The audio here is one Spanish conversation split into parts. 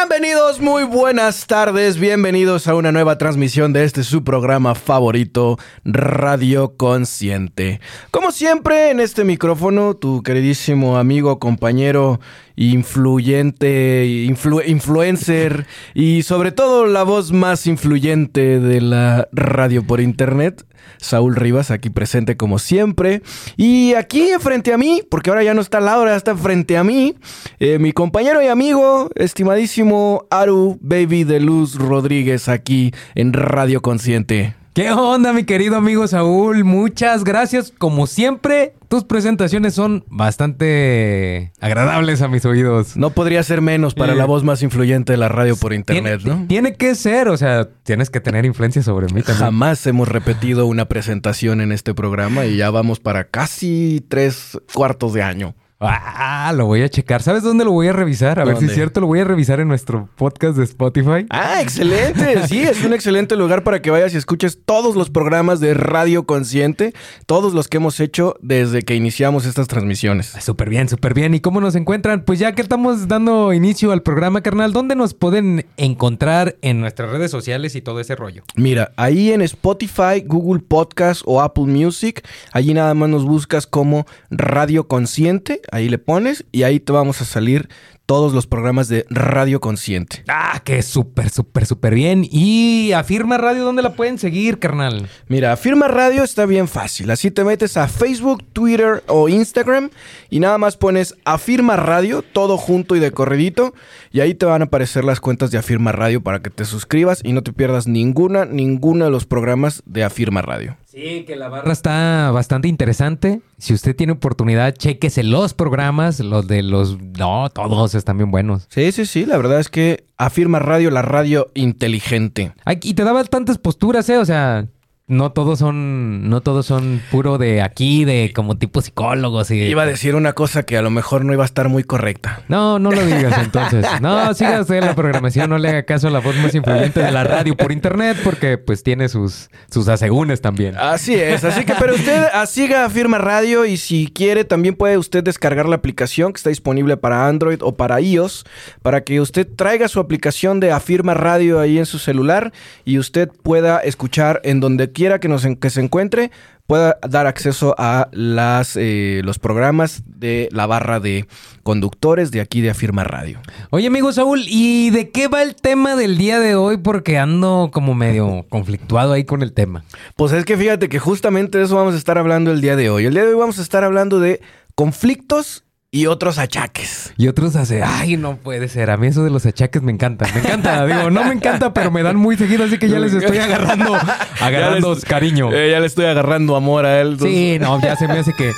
Bienvenidos, muy buenas tardes, bienvenidos a una nueva transmisión de este su programa favorito, Radio Consciente. Como siempre, en este micrófono, tu queridísimo amigo, compañero, influyente, influencer y sobre todo la voz más influyente de la radio por internet, Saúl Rivas, aquí presente como siempre. Y aquí frente a mí, porque ahora ya no está Laura, está frente a mí, eh, mi compañero y amigo, estimadísimo Aru Baby de Luz Rodríguez, aquí en Radio Consciente. ¿Qué onda, mi querido amigo Saúl? Muchas gracias. Como siempre, tus presentaciones son bastante agradables a mis oídos. No podría ser menos para la voz más influyente de la radio por internet, ¿no? Tiene que ser, o sea, tienes que tener influencia sobre mí también. Jamás hemos repetido una presentación en este programa y ya vamos para casi tres cuartos de año. Ah, lo voy a checar. ¿Sabes dónde lo voy a revisar? A ver si es cierto, lo voy a revisar en nuestro podcast de Spotify. Ah, excelente. Sí, es un excelente lugar para que vayas y escuches todos los programas de Radio Consciente, todos los que hemos hecho desde que iniciamos estas transmisiones. Ah, súper bien, súper bien. ¿Y cómo nos encuentran? Pues ya que estamos dando inicio al programa, carnal, ¿dónde nos pueden encontrar en nuestras redes sociales y todo ese rollo? Mira, ahí en Spotify, Google Podcast o Apple Music, allí nada más nos buscas como Radio Consciente ahí le pones y ahí te vamos a salir todos los programas de Radio Consciente. Ah, que súper, súper, súper bien. ¿Y Afirma Radio dónde la pueden seguir, carnal? Mira, Afirma Radio está bien fácil. Así te metes a Facebook, Twitter o Instagram y nada más pones Afirma Radio, todo junto y de corredito. Y ahí te van a aparecer las cuentas de Afirma Radio para que te suscribas y no te pierdas ninguna, ninguno de los programas de Afirma Radio. Sí, que la barra está bastante interesante. Si usted tiene oportunidad, chéquese los programas, los de los... No, todos están bien buenos. Sí, sí, sí, la verdad es que afirma radio, la radio inteligente. Y te da bastantes posturas, ¿eh? O sea, no todos son, no todos son puro de aquí, de como tipo psicólogos. Y Iba a decir una cosa que a lo mejor no iba a estar muy correcta. No, no lo digas entonces. No, siga usted la programación, no le haga caso a la voz más influyente de la radio por internet, porque pues tiene sus, sus asegúnes también. Así es, así que pero usted siga Firma Radio y si quiere también puede usted descargar la aplicación que está disponible para Android o para iOS, para que usted traiga su aplicación de Afirma Radio ahí en su celular y usted pueda escuchar en donde quiera quiera que, nos, que se encuentre pueda dar acceso a las, eh, los programas de la barra de conductores de aquí de Afirma Radio. Oye, amigo Saúl, ¿y de qué va el tema del día de hoy? Porque ando como medio conflictuado ahí con el tema. Pues es que fíjate que justamente de eso vamos a estar hablando el día de hoy. El día de hoy vamos a estar hablando de conflictos y otros achaques. Y otros hace, ay, no puede ser. A mí eso de los achaques me encanta. Me encanta, digo, no me encanta, pero me dan muy seguido, así que ya les estoy agarrando, agarrando cariño. Eh, ya le estoy agarrando amor a él. Sí, no, ya se me hace que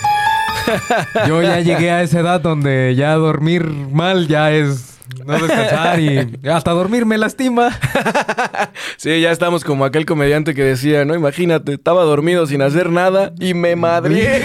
yo ya llegué a esa edad donde ya dormir mal ya es no descansar y hasta dormir me lastima. sí, ya estamos como aquel comediante que decía, no, imagínate, estaba dormido sin hacer nada y me madrié.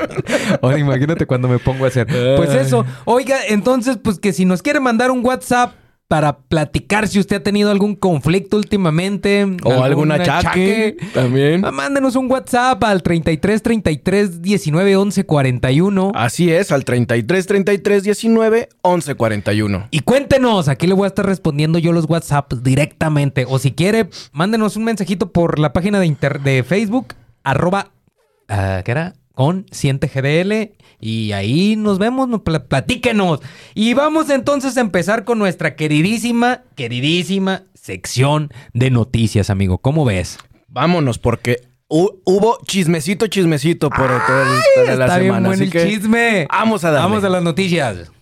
Ahora imagínate cuando me pongo a hacer. Pues eso, oiga, entonces, pues que si nos quiere mandar un WhatsApp para platicar si usted ha tenido algún conflicto últimamente. O algún achaque, también. Ah, mándenos un WhatsApp al 33 33 19 11 41. Así es, al 33 33 19 11 41. Y cuéntenos, aquí le voy a estar respondiendo yo los WhatsApp directamente. O si quiere, mándenos un mensajito por la página de, de Facebook, arroba, uh, ¿qué era? Consciente GDL y ahí nos vemos, platíquenos. Y vamos entonces a empezar con nuestra queridísima, queridísima sección de noticias, amigo. ¿Cómo ves? Vámonos, porque hubo chismecito, chismecito por toda, la semana. Bien el chisme. Vamos a darle. Vamos a las noticias.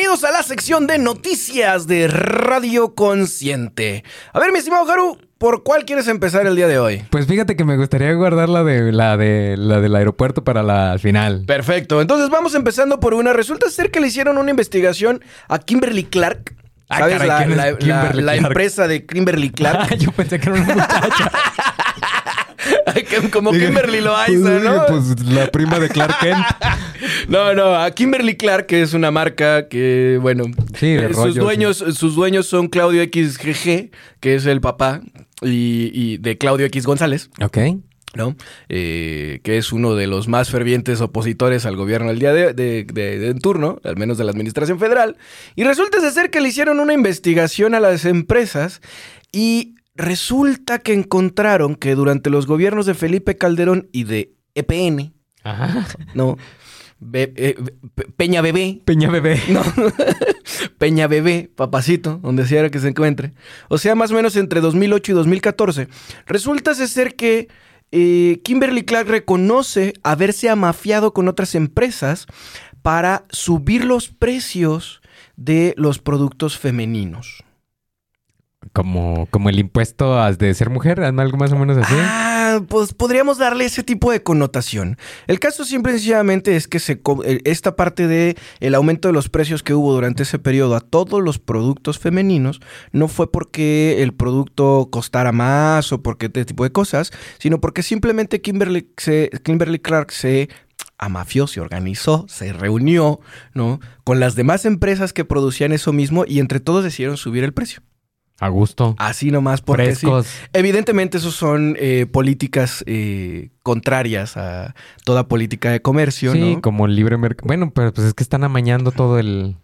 A la sección de noticias de Radio Consciente. A ver, mi estimado Haru, ¿Por cuál quieres empezar el día de hoy? Pues fíjate que me gustaría guardar la de la de la del aeropuerto para la al final. Perfecto. Entonces vamos empezando por una. Resulta ser que le hicieron una investigación a Kimberly Clark. Ah, ¿Sabes? caray, la, ¿quién es la- empresa de Kimberly Clark. Ah, yo pensé que era una muchacha. Como Kimberly Loaiza, ¿no? Pues la prima de Clark Kent. No, no, a Kimberly Clark, que es una marca que, bueno, Sí, eh, sus, dueños, sus dueños son Claudio XGG, que es el papá, y, y de Claudio X González, Ok. ¿no? Eh, que es uno de los más fervientes opositores al gobierno del día de, de- de- turno, al menos de la administración federal. Y resulta ser que le hicieron una investigación a las empresas y resulta que encontraron que durante los gobiernos de Felipe Calderón y de EPN, Ajá. no, Be- eh, Pe- Peña Bebé, Peña bebé. no, Peña Bebé, papacito, donde sea que se encuentre. O sea, más o menos entre 2008 y 2014. Resulta ser que eh, Kimberly Clark reconoce haberse amafiado con otras empresas para subir los precios de los productos femeninos. Como, como el impuesto a- de ser mujer, algo más o menos así. Ah, pues podríamos darle ese tipo de connotación. El caso simple y sencillamente es que se eh, esta parte de aumento de los precios que hubo durante ese periodo a todos los productos femeninos no fue porque el producto costara más o porque este tipo de cosas, sino porque simplemente Kimberly, Kimberly Clark se amafió, se organizó, se reunió, ¿no? Con las demás empresas que producían eso mismo y entre todos decidieron subir el precio. A gusto. Así nomás porque sí. Frescos. Evidentemente, esos son eh, políticas eh, contrarias a toda política de comercio, Sí, ¿no? como el libre mercado. Bueno, pero pues es que están amañando todo el.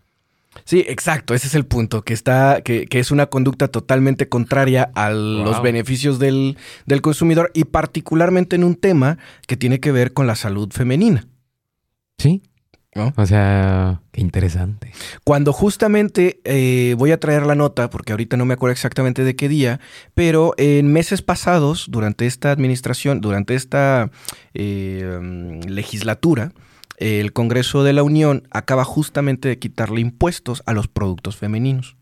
Sí, exacto. Ese es el punto, que está, que, que es una conducta totalmente contraria a los Wow. beneficios del, del consumidor y particularmente en un tema que tiene que ver con la salud femenina. Sí. ¿No? O sea, qué interesante. Cuando justamente eh, voy a traer la nota, porque ahorita no me acuerdo exactamente de qué día, pero en meses pasados, durante esta administración, durante esta eh, legislatura, el Congreso de la Unión acaba justamente de quitarle impuestos a los productos femeninos,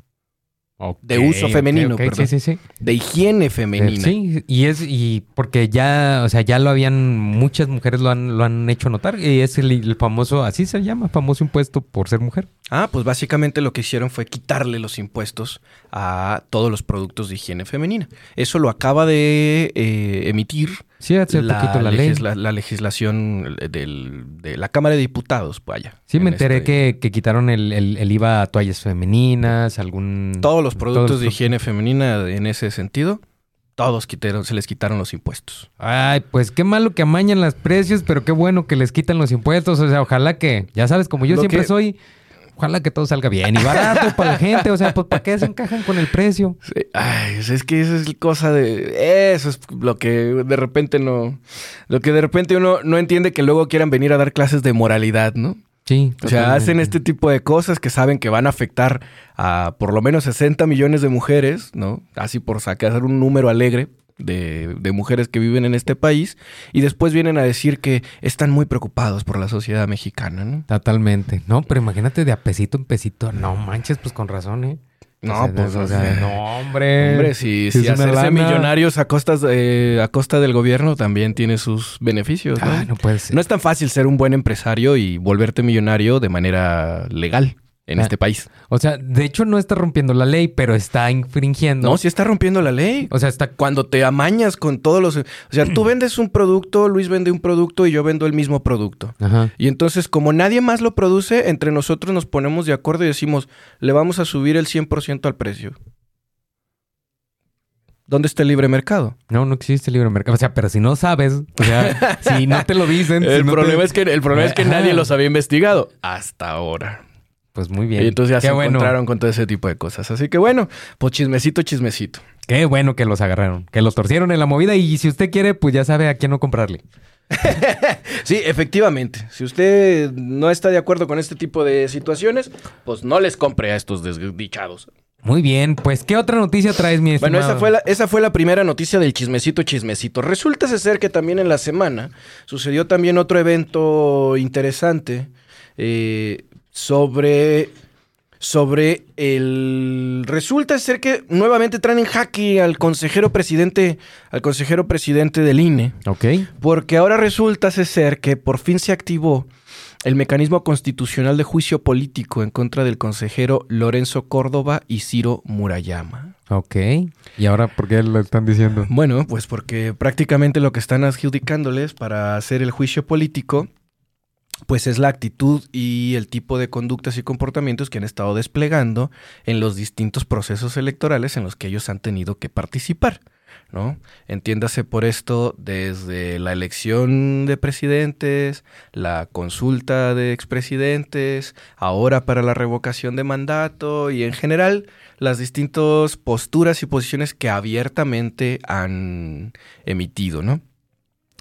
De uso femenino, ok, perdón. Sí, sí, sí. de higiene femenina. Sí, y es, y porque ya, o sea, ya lo habían, muchas mujeres lo han, lo han hecho notar. Y es el, el famoso, así se llama, famoso impuesto por ser mujer. Ah, pues básicamente lo que hicieron fue quitarle los impuestos a todos los productos de higiene femenina. Eso lo acaba de eh, emitir Sí, hace la, poquito la ley. legisla- la legislación del- de la Cámara de Diputados, vaya. Sí, me En enteré este- que, que quitaron el, el, el IVA a toallas femeninas, algún... Todos los productos todos de higiene femenina en ese sentido, todos quitaron, se les quitaron los impuestos. Ay, pues qué malo que amañan los precios, pero qué bueno que les quitan los impuestos. O sea, ojalá que, ya sabes, como yo Lo siempre que- soy, ojalá que todo salga bien y barato para la gente. O sea, pues ¿para qué se encajan con el precio? Sí, Ay, es que eso es cosa de... Eso es lo que de repente no... Lo que de repente uno no entiende que luego quieran venir a dar clases de moralidad, ¿no? Sí. O sea, hacen este tipo de cosas que saben que van a afectar a por lo menos 60 millones de mujeres, ¿no? Así por sacar un número alegre de, de mujeres que viven en este país. Y después vienen a decir que están muy preocupados por la sociedad mexicana, ¿no? Totalmente. No, pero imagínate de a pesito en pesito. No manches, pues con razón, ¿eh? No, O sea, pues, o sea, no, hombre. Hombre, si, si hacerse millonarios a, costas, eh, a costa del gobierno también tiene sus beneficios, ¿no? Ah, no puede ser. No es tan fácil ser un buen empresario y volverte millonario de manera legal en Ah. este país. O sea, de hecho no está rompiendo la ley, pero está infringiendo. No, si está rompiendo la ley. O sea, está... Cuando te amañas con todos los... O sea, tú vendes un producto, Luis vende un producto y yo vendo el mismo producto. Ajá. Y entonces, como nadie más lo produce, entre nosotros nos ponemos de acuerdo y decimos, le vamos a subir el 100% al precio. ¿Dónde está el libre mercado? No, no existe libre mercado. O sea, pero si no sabes, o sea, si no te lo dicen... si El no problema, te- es que, el problema es que nadie los había investigado hasta ahora. Pues muy bien. Y entonces ya Qué se bueno. encontraron con todo ese tipo de cosas. Así que bueno, pues chismecito, chismecito. Qué bueno que los agarraron, que los torcieron en la movida y si usted quiere, pues ya sabe a quién no comprarle. Sí, efectivamente. Si usted no está de acuerdo con este tipo de situaciones, pues no les compre a estos desdichados. Muy bien, pues ¿qué otra noticia traes, mi Bueno, estimado? esa fue, la, esa fue la primera noticia del chismecito chismecito. Resulta ser que también en la semana sucedió también otro evento interesante eh, sobre, sobre el... Resulta ser que nuevamente traen en jaque al consejero presidente, al consejero presidente del INE. Ok. Porque ahora resulta ser que por fin se activó el mecanismo constitucional de juicio político en contra del consejero Lorenzo Córdoba y Ciro Murayama. Ok. ¿Y ahora por qué lo están diciendo? Bueno, pues porque prácticamente lo que están adjudicándoles para hacer el juicio político, pues es la actitud y el tipo de conductas y comportamientos que han estado desplegando en los distintos procesos electorales en los que ellos han tenido que participar. ¿no? Entiéndase por esto desde la elección de presidentes, la consulta de expresidentes, ahora para la revocación de mandato y en general las distintas posturas y posiciones que abiertamente han emitido, ¿no?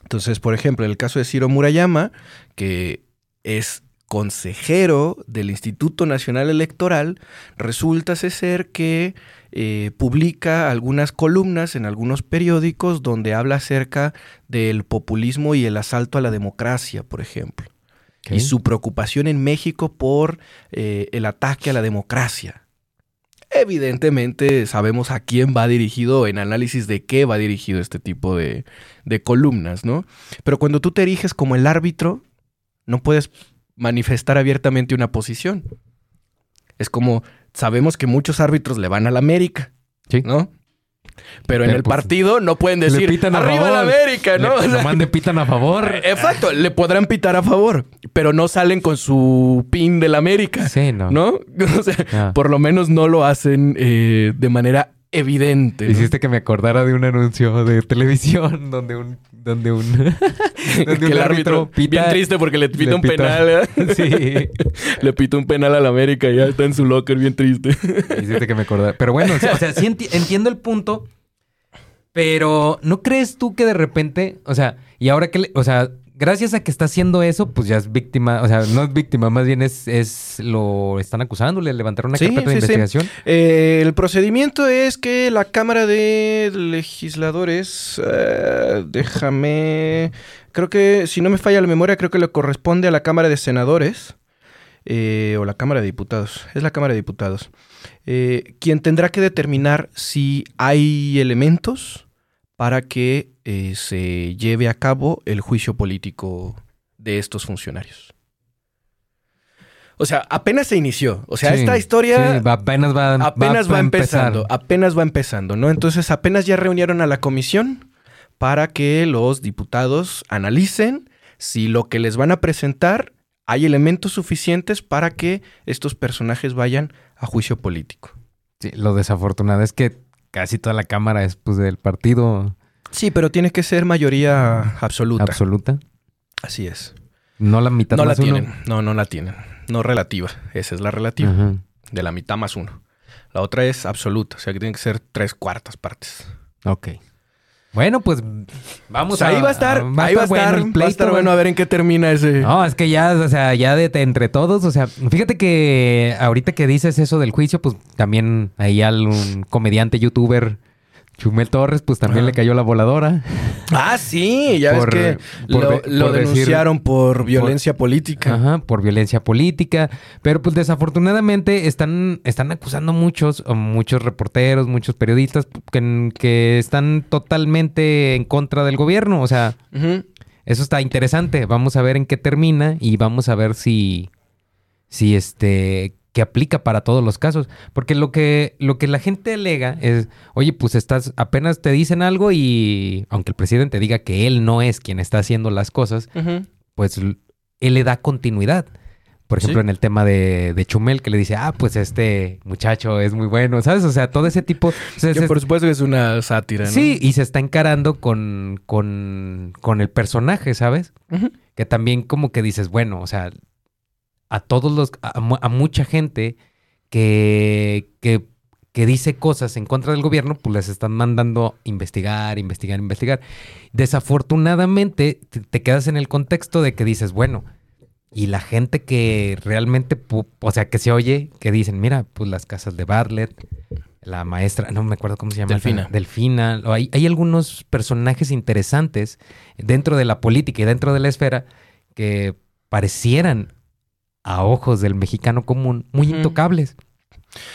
Entonces, por ejemplo, el caso de Ciro Murayama, que es consejero del Instituto Nacional Electoral, resulta ser que eh, publica algunas columnas en algunos periódicos donde habla acerca del populismo y el asalto a la democracia, por ejemplo. Y su preocupación en México por eh, el ataque a la democracia. Evidentemente sabemos a quién va dirigido, en análisis de qué va dirigido este tipo de, de columnas, ¿no? Pero cuando tú te eriges como el árbitro, no puedes manifestar abiertamente una posición. Es como, sabemos que muchos árbitros le van a la América, Sí. ¿no? Pero en el pues, partido no pueden le decir pitan a arriba la favor". América, ¿no? Le, O sea, nomás le pitan a favor. Exacto, le podrán pitar a favor, pero no salen con su pin de la América, Sí, no. ¿no? O sea, Ah. por lo menos no lo hacen eh, de manera evidente. ¿no? Hiciste que me acordara de un anuncio de televisión donde un donde un donde que un el árbitro pita- bien triste porque le pita le un pita- penal. ¿eh? Sí. le pita un penal a la América y ya está en su locker bien triste. Hiciste que me acordara. Pero bueno, o sea, o sea, sí enti- entiendo el punto. Pero ¿no crees tú que de repente, o sea, y ahora que, le- o sea, gracias a que está haciendo eso, pues ya es víctima, o sea, no es víctima, más bien es, es lo están acusando, le levantaron una Sí, carpeta de sí, sí. investigación. Eh, el procedimiento es que la Cámara de Legisladores, eh, déjame, creo que si no me falla la memoria, creo que le corresponde a la Cámara de Senadores eh, o la Cámara de Diputados, es la Cámara de Diputados, eh, quien tendrá que determinar si hay elementos para que eh, se lleve a cabo el juicio político de estos funcionarios. O sea, apenas se inició. O sea, Sí, esta historia sí, va- apenas va, apenas va, a empezando, empezar. apenas va empezando, ¿no? Entonces apenas ya reunieron a la comisión para que los diputados analicen si lo que les van a presentar hay elementos suficientes para que estos personajes vayan a juicio político. Sí, lo desafortunado es que casi toda la cámara es pues del partido Sí, pero tiene que ser mayoría absoluta. absoluta. Así es. No la mitad No la más uno. tienen. No, no la tienen. No relativa. Esa es la relativa. Ajá. De la mitad más uno. La otra es absoluta. O sea que tienen que ser tres cuartas partes. Ok. Bueno, pues vamos O sea, ahí va a estar, ahí va a estar, bueno el va a estar bueno a ver en qué termina ese. No, es que ya, o sea, ya de, entre todos, o sea, fíjate que ahorita que dices eso del juicio, pues también ahí al un comediante youtuber, Chumel Torres, pues también le cayó la voladora. Ah, sí, ya Por- ves que por lo, lo decir- denunciaron por violencia política. Ajá, por violencia política. Pero pues desafortunadamente están, están acusando muchos, muchos reporteros, muchos periodistas que, que están totalmente en contra del gobierno. O sea. Eso está interesante. Vamos a ver en qué termina y vamos a ver si, si este, que aplica para todos los casos. Porque lo que, lo que la gente alega es, oye, pues estás, apenas te dicen algo y aunque el presidente diga que él no es quien está haciendo las cosas, pues él le da continuidad. Por ejemplo, Sí. en el tema de, de Chumel, que le dice, ah, pues este muchacho es muy bueno, ¿sabes? O sea, todo ese tipo... o sea, Que se- por supuesto que es una sátira, ¿no? Sí, y se está encarando con, con, con el personaje, ¿sabes? Que también como que dices, bueno, o sea, a todos los, a, mu- a mucha gente que, que, que dice cosas en contra del gobierno, pues les están mandando investigar, investigar, investigar. Desafortunadamente, te, te quedas en el contexto de que dices, bueno, y la gente que realmente, o sea, que se oye, que dicen, mira, pues las casas de Bartlett, la maestra, no me acuerdo cómo se llama. Delfina. Delfina. Hay, hay algunos personajes interesantes dentro de la política y dentro de la esfera que parecieran a ojos del mexicano común muy intocables.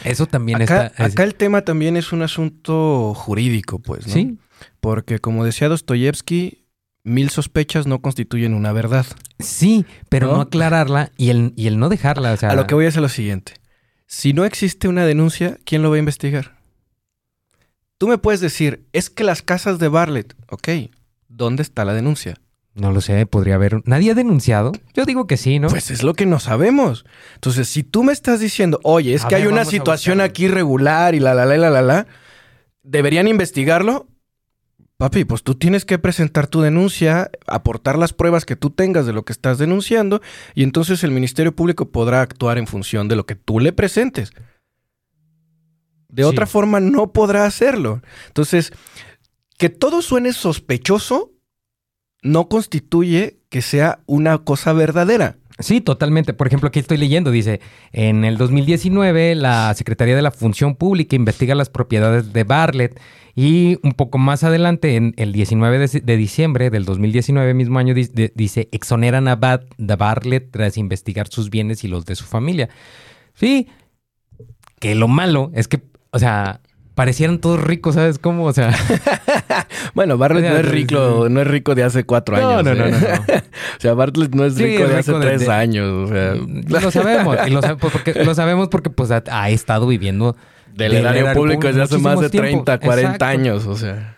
Eso también Acá, está. es- acá el tema también es un asunto jurídico, pues, ¿no? Sí, Porque como decía Dostoyevsky, mil sospechas no constituyen una verdad. sí, pero ¿No? no, aclararla y el, y el no dejarla. O sea, A lo que voy a hacer lo siguiente. Si no existe una denuncia, ¿quién lo va a investigar? Tú me puedes decir, es que las casas de Bartlett, ok, ¿dónde está la denuncia? No lo sé, podría haber. ¿Nadie ha denunciado? Yo digo que sí, ¿no? Pues es lo que no sabemos. Entonces, si tú me estás diciendo, oye, es A que ver, hay una situación aquí irregular y la, la, la, la, la, la, ¿deberían investigarlo? Papi, pues tú tienes que presentar tu denuncia, aportar las pruebas que tú tengas de lo que estás denunciando y entonces el Ministerio Público podrá actuar en función de lo que tú le presentes. De Sí. otra forma no podrá hacerlo. Entonces, que todo suene sospechoso no constituye que sea una cosa verdadera. Sí, totalmente. Por ejemplo, aquí estoy leyendo, dice, en el 2019 la Secretaría de la Función Pública investiga las propiedades de Bartlett y un poco más adelante, en el 19 de, diciembre del 2019, mismo año, dice, exoneran a Bat- de Bartlett tras investigar sus bienes y los de su familia. Sí, que lo malo es que, o sea, parecieran todos ricos, ¿sabes cómo? O sea, Bueno, Bartlett O no es rico, no es rico de hace cuatro No, años. no, no, ¿eh? no, no. o sea, Bartlett no es Sí, rico es de hace de- tres de- años. O sea, lo sabemos, y lo, sab- porque, lo sabemos porque pues ha, ha estado viviendo del del erario erario público desde hace más de tiempo. 30, 40 Exacto. años. O sea.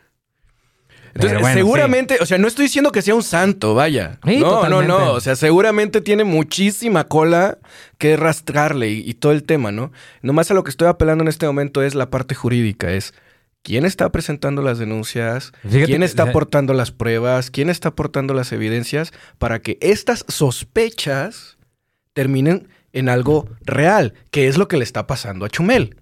Entonces, bueno, seguramente, o sea, no estoy diciendo que sea un santo, vaya. Sí, no, totalmente. no, no. O sea, seguramente tiene muchísima cola que rastrarle y, y todo el tema, ¿no? Nomás a lo que estoy apelando en este momento es la parte jurídica, es quién está presentando las denuncias, Fíjate quién está aportando las pruebas, quién está aportando las evidencias para que estas sospechas terminen en algo real, que es lo que le está pasando a Chumel.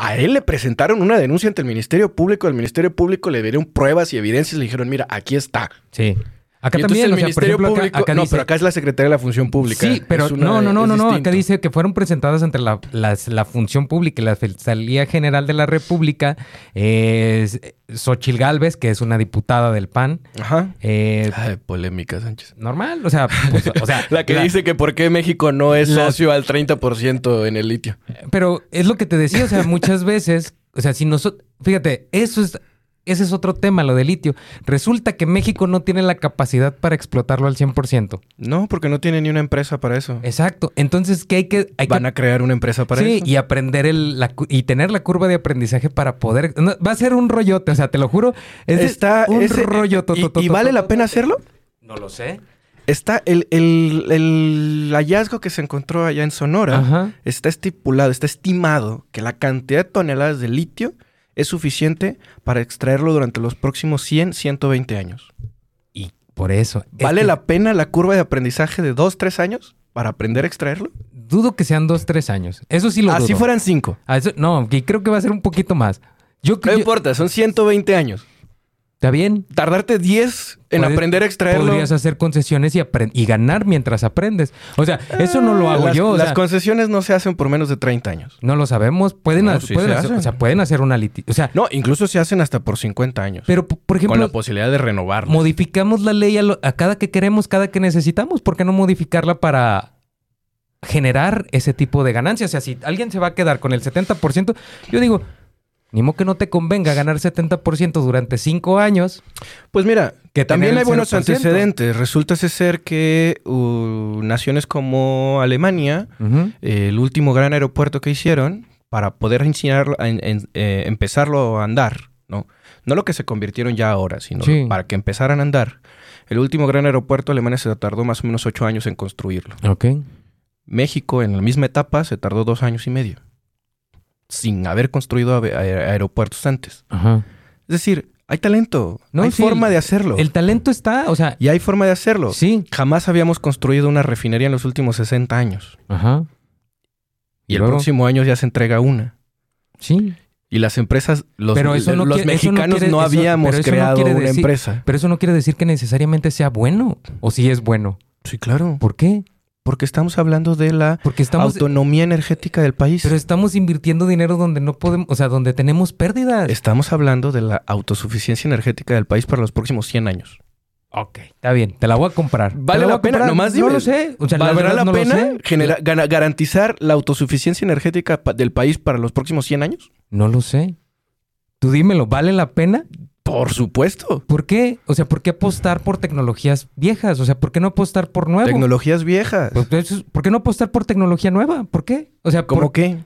A él le presentaron una denuncia ante el Ministerio Público, el Ministerio Público le dieron pruebas y evidencias le dijeron, mira, aquí está. Sí. Acá también, el o sea, por ejemplo, acá- Público... acá no, dice- pero acá es la Secretaría de la Función Pública. Sí, pero no, no, no, no, no. Acá dice que fueron presentadas ante la, la Función Pública y la Fiscalía General de la República. Es Xochil Gálvez, que es una diputada del PAN. Ajá. eh, Ay, polémica, Sánchez. normal, o sea, pues, o sea, La que dice que por qué México no es socio al 30% en el litio. Pero es lo que te decía, o sea, muchas veces, o sea, si nosotros, fíjate, eso es, ese es otro tema, lo del litio. Resulta que México no tiene la capacidad para explotarlo al 100%. No, porque no tiene ni una empresa para eso. Exacto. Entonces, ¿qué hay que...? Hay Van que a crear una empresa para sí, eso. y aprender el, la y tener la curva de aprendizaje para poder... no, va a ser un rollote, o sea, te lo juro. Es de- Está un ese- rollo. ¿Y, y vale la pena hacerlo? No lo sé. Está el, el- el hallazgo que se encontró allá en Sonora. Ajá. Está estipulado, está estimado que la cantidad de toneladas de litio es suficiente para extraerlo durante los próximos 100, 120 años. Y por eso... es ¿Vale que la pena la curva de aprendizaje de 2, 3 años para aprender a extraerlo? Dudo que sean dos, tres años. Eso sí lo Así dudo. fueran 5. Ah, eso- no, creo que va a ser un poquito más. Yo, No yo- importa, son 120 años. ¿Está bien? Tardarte 10 en Puedes- aprender a extraerlo. Podrías hacer concesiones y, y ganar mientras aprendes. O sea, eso no lo hago las, yo. o Las sea, concesiones no se hacen por menos de 30 años. no lo sabemos. Pueden, No, ha- sí pueden se hacer, o sea, pueden hacer una liti- O sea, No, incluso se hacen hasta por 50 años. pero por con la ejemplo, posibilidad de renovarlo. modificamos la ley a, lo- a cada que queremos, cada que necesitamos. ¿Por qué no modificarla para generar ese tipo de ganancias? O sea, si alguien se va a quedar con el 70%, yo digo, ni modo que no te convenga ganar 70% durante cinco años. Pues mira, Que también hay buenos 0%. antecedentes. Resulta ser que uh, naciones como Alemania, eh, el último gran aeropuerto que hicieron, para poder enseñarlo, en- en- eh, empezarlo a andar, ¿no? No lo que se convirtieron ya ahora, sino Sí. para que empezaran a andar. El último gran aeropuerto Alemania se tardó más o menos ocho años en construirlo. México, en la misma etapa, se tardó dos años y medio. Sin haber construido aer- aeropuertos antes. Ajá. Es decir, hay talento. No, hay sí, forma de hacerlo. El talento está, o sea, Y hay forma de hacerlo. sí. Jamás habíamos construido una refinería en los últimos 60 años. Ajá. Y, el luego? próximo año ya se entrega una. Sí. Y las empresas, los, Pero eso no los quiere- eso no mexicanos no, habíamos eso creado una decir- empresa. Pero eso no quiere decir que necesariamente sea bueno. O si es bueno. Sí, claro. ¿Por qué? Porque estamos hablando de la Porque estamos. autonomía energética del país. Pero estamos invirtiendo dinero donde no podemos. O sea, donde tenemos pérdidas. Estamos hablando de la autosuficiencia energética del país para los próximos 100 años. Ok, está bien, te la voy a comprar. ¿Te ¿Vale la pena? comprar? Nomás dime. No lo sé. O sea, la ¿Valdrá la no pena garantizar la autosuficiencia energética del país para los próximos 100 años? No lo sé. Tú dímelo, ¿vale la pena? Por supuesto. ¿Por qué? O sea, ¿por qué apostar por tecnologías viejas? O sea, ¿por qué no apostar por nuevo? Tecnologías viejas. Pues, ¿Por qué no apostar por tecnología nueva? ¿Por qué? O sea, ¿Cómo ¿por qué?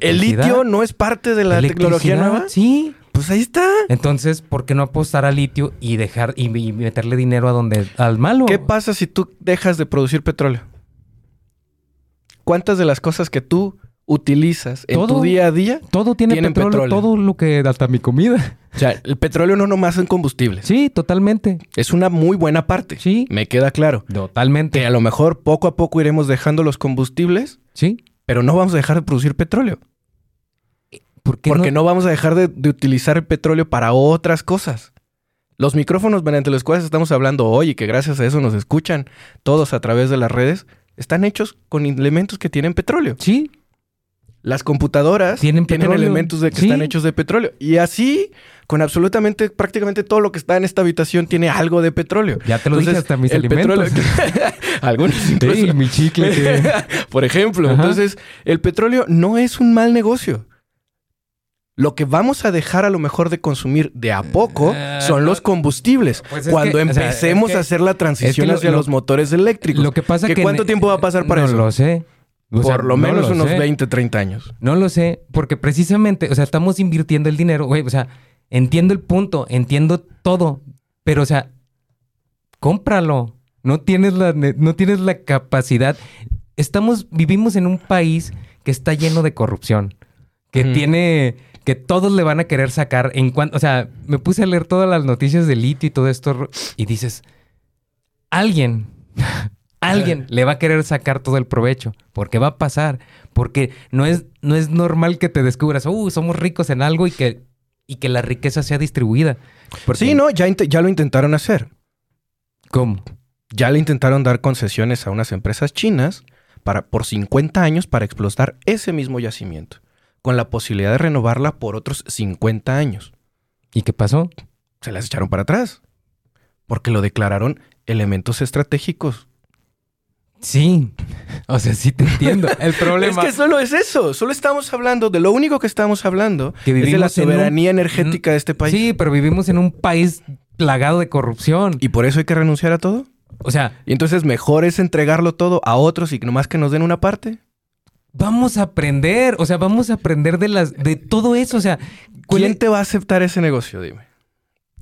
¿El litio no es parte de la tecnología nueva? Sí. Pues ahí está. Entonces, ¿por qué no apostar al litio y dejar y, y meterle dinero a donde al malo? ¿Qué pasa si tú dejas de producir petróleo? ¿Cuántas de las cosas que tú utilizas en Todo. tu día a día? Todo tiene petróleo, petróleo. todo lo que hasta mi comida. O sea, el petróleo no nomás en combustibles. Sí, totalmente. Es una muy buena parte. Sí. Me queda claro. Totalmente. Que a lo mejor poco a poco iremos dejando los combustibles, Sí. pero no vamos a dejar de producir petróleo. ¿Por qué Porque no? no vamos a dejar de, de utilizar el petróleo para otras cosas. Los micrófonos mediante los cuales estamos hablando hoy y que gracias a eso nos escuchan todos a través de las redes, están hechos con elementos que tienen petróleo. Sí. Las computadoras Tienen tienen, elementos de que Sí. están hechos de petróleo. Y así, con absolutamente, prácticamente todo lo que está en esta habitación tiene algo de petróleo. Ya te lo dije Entonces, hasta mis el alimentos. petróleo- Algunos incluso. Sí, mi chicle. que- Por ejemplo, Ajá. entonces el petróleo no es un mal negocio. Lo que vamos a dejar a lo mejor de consumir de a poco Eh, son no. los combustibles. Pues es Cuando que, o sea, empecemos es que- a hacer la transición es que lo- hacia lo- los motores eléctricos. Lo que pasa ¿Que que... ¿Cuánto tiempo va a pasar para no eso? lo sé. O sea, Por lo no menos lo unos sé. 20, 30 años. No lo sé, porque precisamente, o sea, estamos invirtiendo el dinero, güey, o sea, entiendo el punto, entiendo todo, pero, o sea, cómpralo. No tienes la, no tienes la capacidad. Estamos, vivimos en un país que está lleno de corrupción, que tiene, que todos le van a querer sacar en cuanto, o sea, me puse a leer todas las noticias de litio y todo esto y dices, alguien, alguien le va a querer sacar todo el provecho, porque va a pasar, porque no es, no es normal que te descubras, uh, somos ricos en algo y que, y que la riqueza sea distribuida. Porque- Sí, no, ya, ya lo intentaron hacer. ¿Cómo? Ya le intentaron dar concesiones a unas empresas chinas para, por 50 años para explotar ese mismo yacimiento, con la posibilidad de renovarla por otros 50 años. ¿Y qué pasó? Se las echaron para atrás, porque lo declararon elementos estratégicos. Sí. O sea, sí te entiendo. El problema Es que solo es eso, solo estamos hablando, de lo único que estamos hablando Que es de la un- soberanía energética de este país. Sí, pero vivimos en un país plagado de corrupción. ¿Y por eso hay que renunciar a todo? O sea, Y entonces mejor es entregarlo todo a otros y nomás que nos den una parte. vamos a aprender, o sea, vamos a aprender de las de todo eso, o sea, ¿cuál ¿Quién es- te va a aceptar ese negocio? Dime.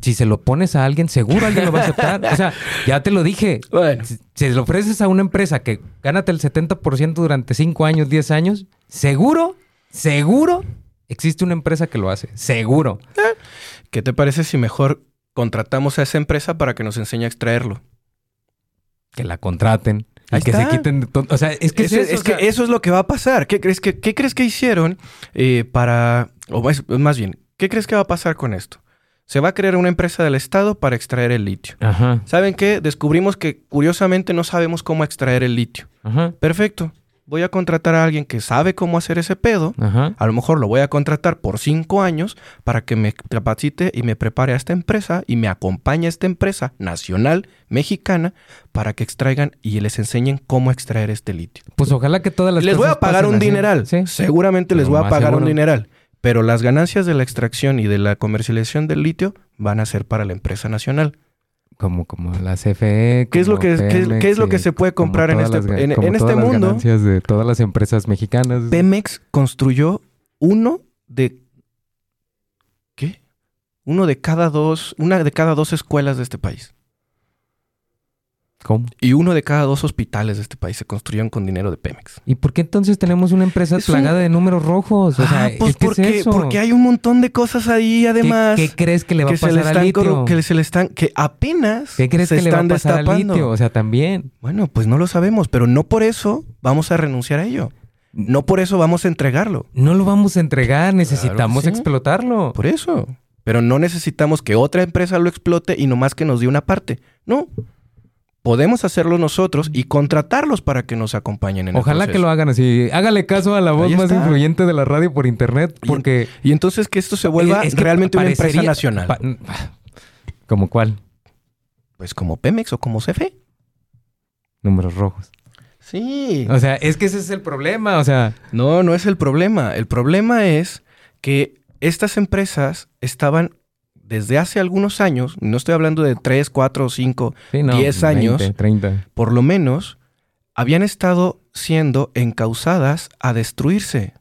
Si se lo pones a alguien, seguro alguien lo va a aceptar. O sea, ya te lo dije. Bueno, Si, si lo ofreces a una empresa que gánate el 70% durante 5 años, 10 años, seguro, seguro existe una empresa que lo hace. Seguro. ¿qué te parece si mejor contratamos a esa empresa para que nos enseñe a extraerlo? Que la contraten. Y que se quiten de todo. O sea, es que es, eso, es o que eso es lo que va a pasar. ¿Qué crees que, qué crees que hicieron eh, para... O más, más bien, ¿qué crees que va a pasar con esto? Se va a crear una empresa del Estado para extraer el litio. Ajá, ¿Saben qué? Descubrimos que curiosamente no sabemos cómo extraer el litio. ajá, Perfecto. Voy a contratar a alguien que sabe cómo hacer ese pedo. ajá. A lo mejor lo voy a contratar por cinco años para que me capacite y me prepare a esta empresa y me acompañe a esta empresa nacional mexicana para que extraigan y les enseñen cómo extraer este litio. Pues ojalá que todas las les voy a pagar un así. dineral. Sí. Seguramente les voy a pagar un dineral. Pero las ganancias de la extracción y de la comercialización del litio van a ser para la empresa nacional. Como, como la CFE. ¿Qué es lo como que- qué es- Pemex qué es lo que se puede como comprar en este- las en- como en este las mundo? ganancias de todas las empresas mexicanas. Pemex construyó uno de ¿qué? Uno de cada dos, una de cada dos escuelas de este país. ¿Cómo? Y uno de cada dos hospitales de este país se construyeron con dinero de Pemex. ¿Y por qué entonces tenemos una empresa Es un- plagada de números rojos? O sea, ah, pues es porque, eso. porque hay un montón de cosas ahí ¿Qué- además. ¿Qué, crees que le va que a pasar al están litio? que se le están que apenas ¿Qué crees se que le va a están pasar destapando. al litio? O sea, también. Bueno, pues no lo sabemos, pero no por eso vamos a renunciar a ello. No por eso vamos a entregarlo. No lo vamos a entregar, necesitamos sí. explotarlo. Por eso. Pero no necesitamos que otra empresa lo explote y nomás que nos dé una parte. No. Podemos hacerlo nosotros y contratarlos para que nos acompañen en Ojalá el que lo hagan así. Hágale caso a la voz más influyente de la radio por internet, Y- porque Y entonces que esto se vuelva Es que realmente una empresa nacional. ¿Como cuál? Pues como Pemex o como CFE. Números rojos. Sí. O sea, es que ese es el problema. O sea, No, no es el problema. El problema es que estas empresas estaban desde hace algunos años, no estoy hablando de 3, 4, 5, sí, no, 10 años, 20, 30. por lo menos, habían estado siendo encausadas a destruirse.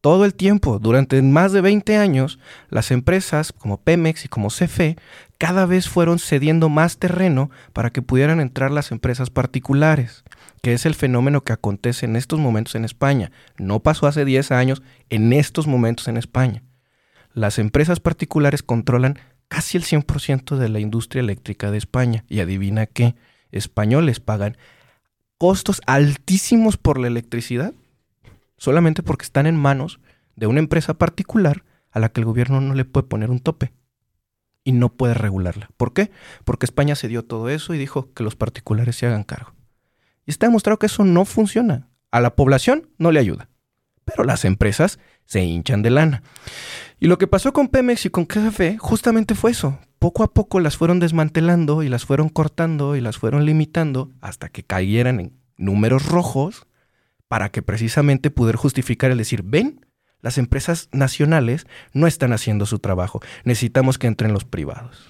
Todo el tiempo, durante más de 20 años, las empresas como Pemex y como CFE cada vez fueron cediendo más terreno para que pudieran entrar las empresas particulares, que es el fenómeno que acontece en estos momentos en España. No pasó hace 10 años, en estos momentos en España. Las empresas particulares controlan casi el 100% de la industria eléctrica de España. Y adivina qué, españoles pagan costos altísimos por la electricidad solamente porque están en manos de una empresa particular a la que el gobierno no le puede poner un tope y no puede regularla. ¿Por qué? Porque España se dio todo eso y dijo que los particulares se hagan cargo. Y está demostrado que eso no funciona. A la población no le ayuda, pero las empresas se hinchan de lana. Y lo que pasó con Pemex y con CFE justamente fue eso. Poco a poco las fueron desmantelando y las fueron cortando y las fueron limitando hasta que cayeran en números rojos para que precisamente poder justificar el decir, ven, las empresas nacionales no están haciendo su trabajo, necesitamos que entren los privados.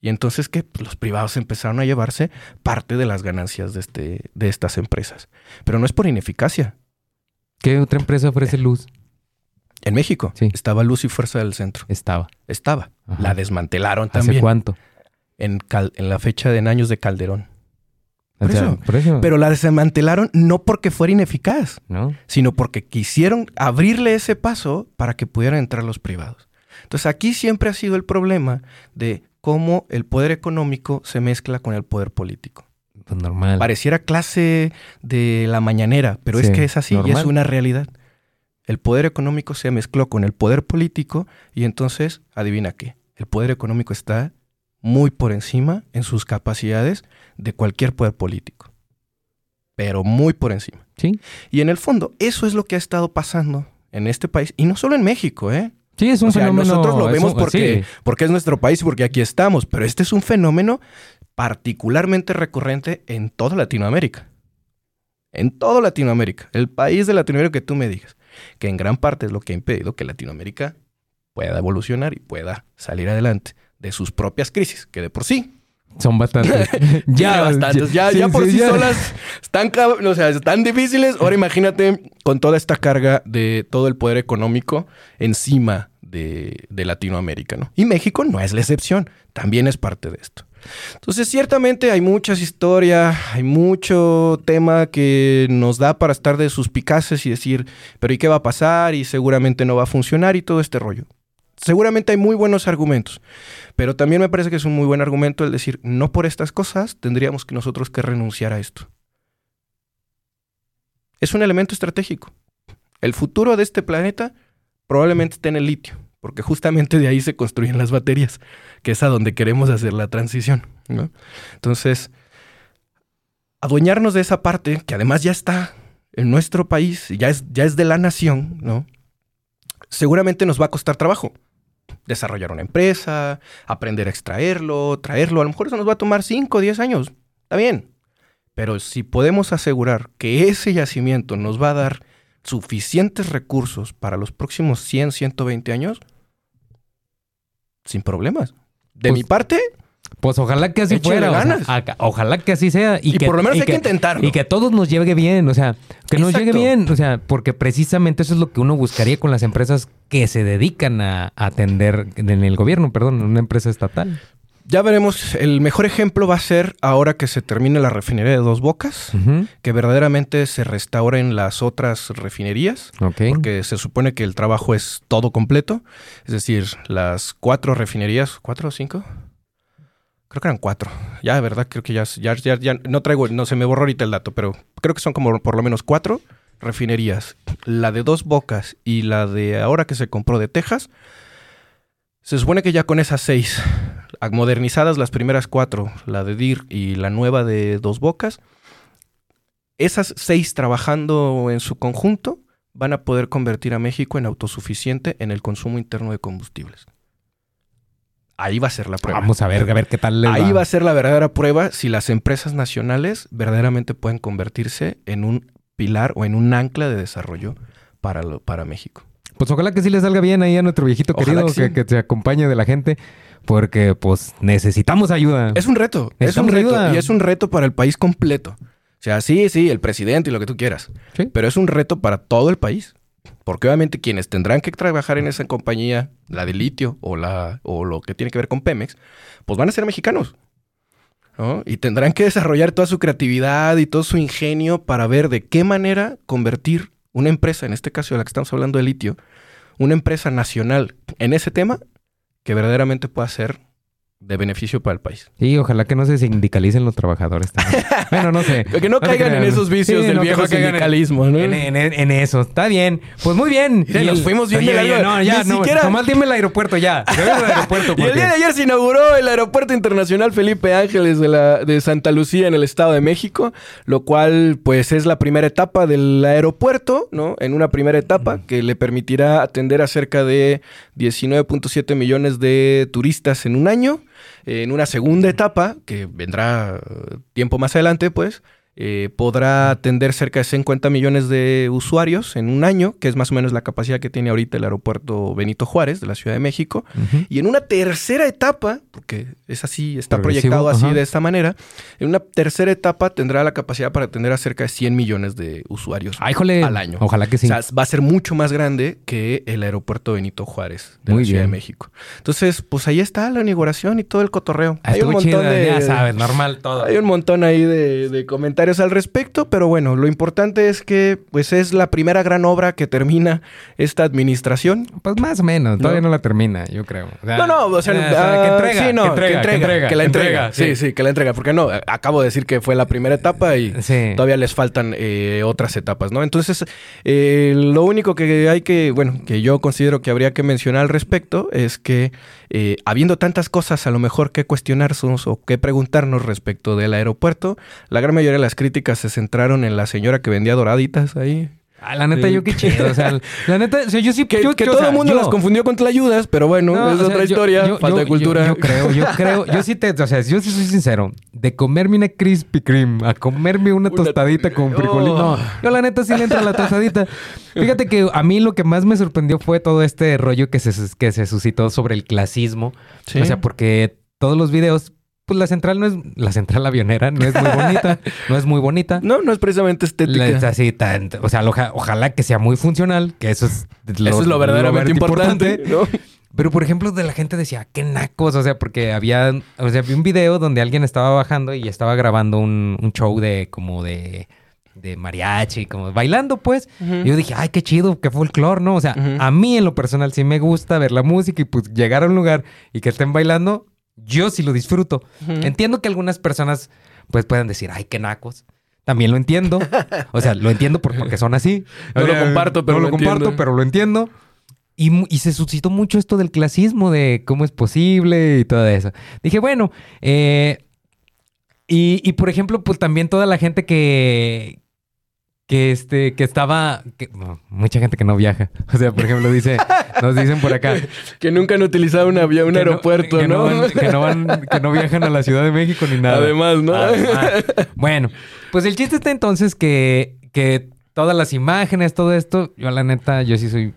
Y entonces que pues, los privados empezaron a llevarse parte de las ganancias de, este, de estas empresas. Pero no es por ineficacia. ¿Qué otra empresa ofrece luz? En México Sí. estaba Luz y Fuerza del Centro. Estaba. Estaba. Ajá. La desmantelaron ¿Hace también cuánto? en, Cal- en la fecha de en años de Calderón. O Por sea, eso. por eso. Pero la desmantelaron no porque fuera ineficaz, ¿No? sino porque quisieron abrirle ese paso para que pudieran entrar los privados. Entonces aquí siempre ha sido el problema de cómo el poder económico se mezcla con el poder político. Pues normal. Pareciera clase de la mañanera, pero es que es así y es normal. una realidad. El poder económico se mezcló con el poder político y entonces, adivina qué, el poder económico está muy por encima en sus capacidades de cualquier poder político. Pero muy por encima. Sí. Y en el fondo, eso es lo que ha estado pasando en este país y no solo en México, ¿eh? Sí, es un O sea, fenómeno. nosotros lo vemos un- porque, sí. porque es nuestro país y porque aquí estamos, pero este es un fenómeno particularmente recurrente en toda Latinoamérica. En toda Latinoamérica. El país de Latinoamérica que tú me digas. Que en gran parte es lo que ha impedido que Latinoamérica pueda evolucionar y pueda salir adelante de sus propias crisis, que de por sí Son bastantes. ya, bastantes. Ya, sí, ya por sí, sí, ya. solas están, o sea, están difíciles. Ahora imagínate con toda esta carga de todo el poder económico encima de, de Latinoamérica, ¿no? Y México no es la excepción. También es parte de esto. Entonces, ciertamente hay muchas historias, hay mucho tema que nos da para estar de suspicaces y decir, pero ¿y qué va a pasar? Y seguramente no va a funcionar y todo este rollo. Seguramente hay muy buenos argumentos, pero también me parece que es un muy buen argumento el decir, no por estas cosas tendríamos que nosotros que renunciar a esto. Es un elemento estratégico. El futuro de este planeta probablemente esté en el litio, porque justamente de ahí se construyen las baterías, que es a donde queremos hacer la transición. Entonces, adueñarnos de esa parte, que además ya está en nuestro país, ya es, ya es de la nación, ¿no? seguramente nos va a costar trabajo desarrollar una empresa, aprender a extraerlo, traerlo. A lo mejor eso nos va a tomar 5 o 10 años. Está bien. Pero si podemos asegurar que ese yacimiento nos va a dar suficientes recursos para los próximos 100, 120 años, sin problemas. De Pues, mi parte, Pues ojalá que así fuera. o sea, ojalá que así sea. Y, y, que, por lo menos hay que, intentarlo. Y que a todos nos llegue bien, o sea, que nos llegue bien, o sea, porque precisamente eso es lo que uno buscaría con las empresas que se dedican a a atender en el gobierno, perdón, una empresa estatal. Ya veremos, el mejor ejemplo va a ser ahora que se termine la refinería de Dos Bocas, que verdaderamente se restauren las otras refinerías. Porque se supone que el trabajo es todo completo. Es decir, las cuatro refinerías, ¿cuatro o cinco? Creo que eran cuatro. Ya, de verdad, creo que ya, ya, ya, ya- no traigo, no se me borró ahorita el dato, pero creo que son como por lo menos cuatro refinerías. La de dos bocas y la de ahora que se compró de Texas. Se supone que ya con esas seis, modernizadas las primeras cuatro, la de DIR y la nueva de dos bocas, esas seis trabajando en su conjunto, van a poder convertir a México en autosuficiente en el consumo interno de combustibles. ahí va a ser la prueba. Vamos a ver, a ver qué tal le Ahí va a ser la verdadera prueba si las empresas nacionales verdaderamente pueden convertirse en un pilar o en un ancla de desarrollo para, lo- para México. Pues ojalá que sí le salga bien ahí a nuestro viejito Ojalá querido, que sí. que se acompañe de la gente, porque pues necesitamos ayuda. Es un reto, es un reto ayuda. y es un reto para el país completo. O sea, sí, sí, el presidente y lo que tú quieras, Sí. pero es un reto para todo el país. Porque obviamente quienes tendrán que trabajar en esa compañía, la de litio o, la, o lo que tiene que ver con Pemex, pues van a ser mexicanos. ¿no? Y tendrán que desarrollar toda su creatividad y todo su ingenio para ver de qué manera convertir una empresa, en este caso de la que estamos hablando de litio, una empresa nacional en ese tema que verdaderamente pueda ser de beneficio para el país. Sí, ojalá que no se sindicalicen los trabajadores también. bueno, no sé. Que no caigan en esos vicios Sí, del no, viejo en- sindicalismo, ¿no? En, en- en eso, está bien. Pues muy bien. Mira, Y nos fuimos bien Oye, de oye, largo. No, ya, Ni no. siquiera- Nomás dime el aeropuerto ya. El aeropuerto. Y el día de ayer se inauguró el Aeropuerto Internacional Felipe Ángeles de, la, de Santa Lucía en el Estado de México, lo cual pues es la primera etapa del aeropuerto, ¿no? En una primera etapa que le permitirá atender a cerca de 19.7 millones de turistas en un año. En una segunda etapa, que vendrá eh, tiempo más adelante, pues, eh, podrá atender cerca de 50 millones de usuarios en un año, que es más o menos la capacidad que tiene ahorita el aeropuerto Benito Juárez de la Ciudad de México. Y en una tercera etapa, porque es así, está Progresivo, proyectado así de esta manera, en una tercera etapa tendrá la capacidad para atender a cerca de 100 millones de usuarios Ay, jole. al año. Ojalá que sí. O sea, va a ser mucho más grande que el aeropuerto Benito Juárez de Muy la Ciudad bien. de México. Entonces, pues ahí está la inauguración y todo el cotorreo. Ah, Hay un montón chido, de... ya sabes, normal todo. Hay un montón ahí de, de comentarios al respecto, pero bueno, lo importante es que pues es la primera gran obra que termina esta administración. Pues más o menos, todavía no, la termina, yo creo. O sea, No, no, o sea, eh, que ah, entrega, sí, no, que entrega, que, la que entrega. Sí, sí, que la entrega, porque no, acabo de decir que fue la primera etapa y Sí. todavía les faltan eh, otras etapas, ¿no? Entonces, eh, lo único que hay que, bueno, que yo considero que habría que mencionar al respecto es que eh, habiendo tantas cosas a lo mejor que cuestionarnos o que preguntarnos respecto del aeropuerto, la gran mayoría de las críticas se centraron en la señora que vendía doraditas ahí. Ah, la neta, Sí. yo qué chido. O sea, la neta, o sea, yo sí. Que, yo- que yo, o todo sea, el mundo yo- las confundió con tlayudas, pero bueno, No, es o sea, otra historia, falta de cultura. Yo, creo, yo creo, yo sí te, o sea, yo sí soy sincero, de comerme una Krispy Kreme a comerme una, Una- tostadita con frijolito. Oh. No, yo la neta sí le entro a la tostadita. Fíjate que a mí lo que más me sorprendió fue todo este rollo que se, que se suscitó sobre el clasismo. Sí. O sea, porque todos los videos, pues la central no es, la central avionera no es muy bonita, no es muy bonita. No, no es precisamente estética. Es así tan- o sea, oja- ojalá que sea muy funcional, que eso es Eso es lo verdaderamente importante, ¿no? pero, por ejemplo, de la gente decía, qué nacos. O sea, porque había, o sea, vi un video donde alguien estaba bajando y estaba grabando un, un show de como de, de mariachi, como bailando, pues. Y yo dije, ay, qué chido, qué folclor, ¿no? O sea, a mí en lo personal sí me gusta ver la música y pues llegar a un lugar y que estén bailando, yo sí lo disfruto. Entiendo que algunas personas pues puedan decir, ay, qué nacos. También lo entiendo. O sea, lo entiendo por- porque son así. No O lo comparto, pero no lo lo comparto, entiendo. pero lo entiendo. Y, y se suscitó mucho esto del clasismo, de cómo es posible y todo eso. Dije, bueno, eh, y, y, por ejemplo, pues también toda la gente que, que, este, que estaba, que- mucha gente que no viaja. O sea, por ejemplo, dice, nos dicen por acá. Que nunca han utilizado un avión, un que no- aeropuerto, que ¿no? van- que, no van, que no viajan a la Ciudad de México ni nada. Además, ¿no? Además. Bueno, pues el chiste está entonces que, que todas las imágenes, todo esto, yo la neta, yo sí soy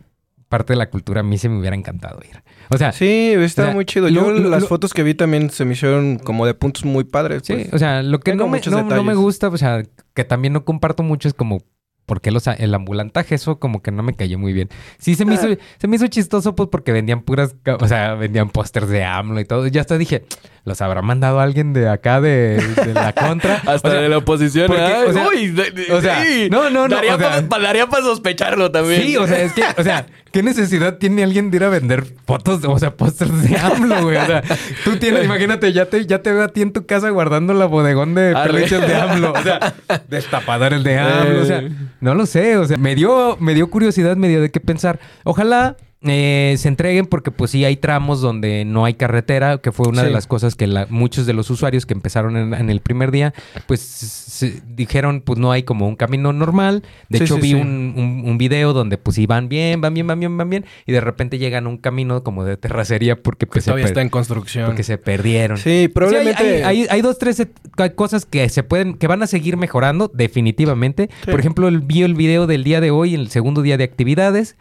parte de la cultura, a mí se me hubiera encantado ir. O sea, sí, Sí, está O sea, muy chido. Yo lo- las lo- fotos que vi también se me hicieron como de puntos muy padres. pues. o sea, lo que no me, no, no me gusta, o sea, que también no comparto mucho es como... ¿Por qué los, el ambulantaje? Eso como que no me cayó muy bien. Sí, se me hizo, se me hizo chistoso pues porque vendían puras... O sea, vendían pósters de AMLO y todo. Ya hasta dije, ¿los habrá mandado alguien de acá de, de la contra? Hasta O sea, de la oposición. porque, o sea, uy, de- de- o sea, sí. no, no, no, Daría o sea- para pa sospecharlo también. Sí, o sea, es que, o sea, ¿qué necesidad tiene alguien de ir a vender fotos, o sea, pósters de AMLO, güey? O sea, tú tienes, imagínate, ya te, ya te veo a ti en tu casa guardando la bodegón de peluches de AMLO. O sea, destapadores de AMLO. O sea, Eh. no lo sé. O sea, me dio, me dio curiosidad, me dio de qué pensar. Ojalá eh, se entreguen porque pues sí hay tramos donde no hay carretera, que fue una de Sí. las cosas que la- muchos de los usuarios que empezaron en, en el primer día, pues se- dijeron pues no hay como un camino normal. De Sí, hecho sí, vi sí. Un, un- un video donde pues iban bien, van bien, van bien, van bien, y de repente llegan a un camino como de terracería porque Que pues se, todavía per- está en construcción. porque se perdieron. Sí, probablemente. Sí, hay, hay- hay- hay dos, tres ca- cosas que se pueden, que van a seguir mejorando, definitivamente. Sí. Por ejemplo, el, vi el video del día de hoy, el segundo día de actividades,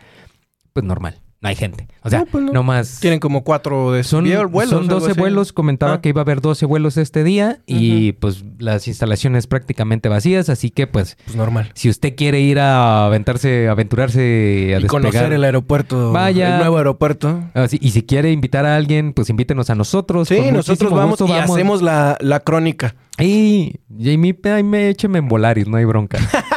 pues normal, no hay gente. O sea, No, pues no. Tienen como cuatro de Son, vuelos. son algo 12 así. vuelos, comentaba Ah. que iba a haber 12 vuelos este día y pues las instalaciones prácticamente vacías, así que pues Pues normal. si usted quiere ir a aventarse, aventurarse a Y despegar, conocer el aeropuerto. Vaya. El nuevo aeropuerto. Ah, y si quiere invitar a alguien, pues invítenos a nosotros. Sí, nosotros vamos gusto y hacemos la, la crónica. Y Jamie, ahí me écheme en Volaris, no hay bronca.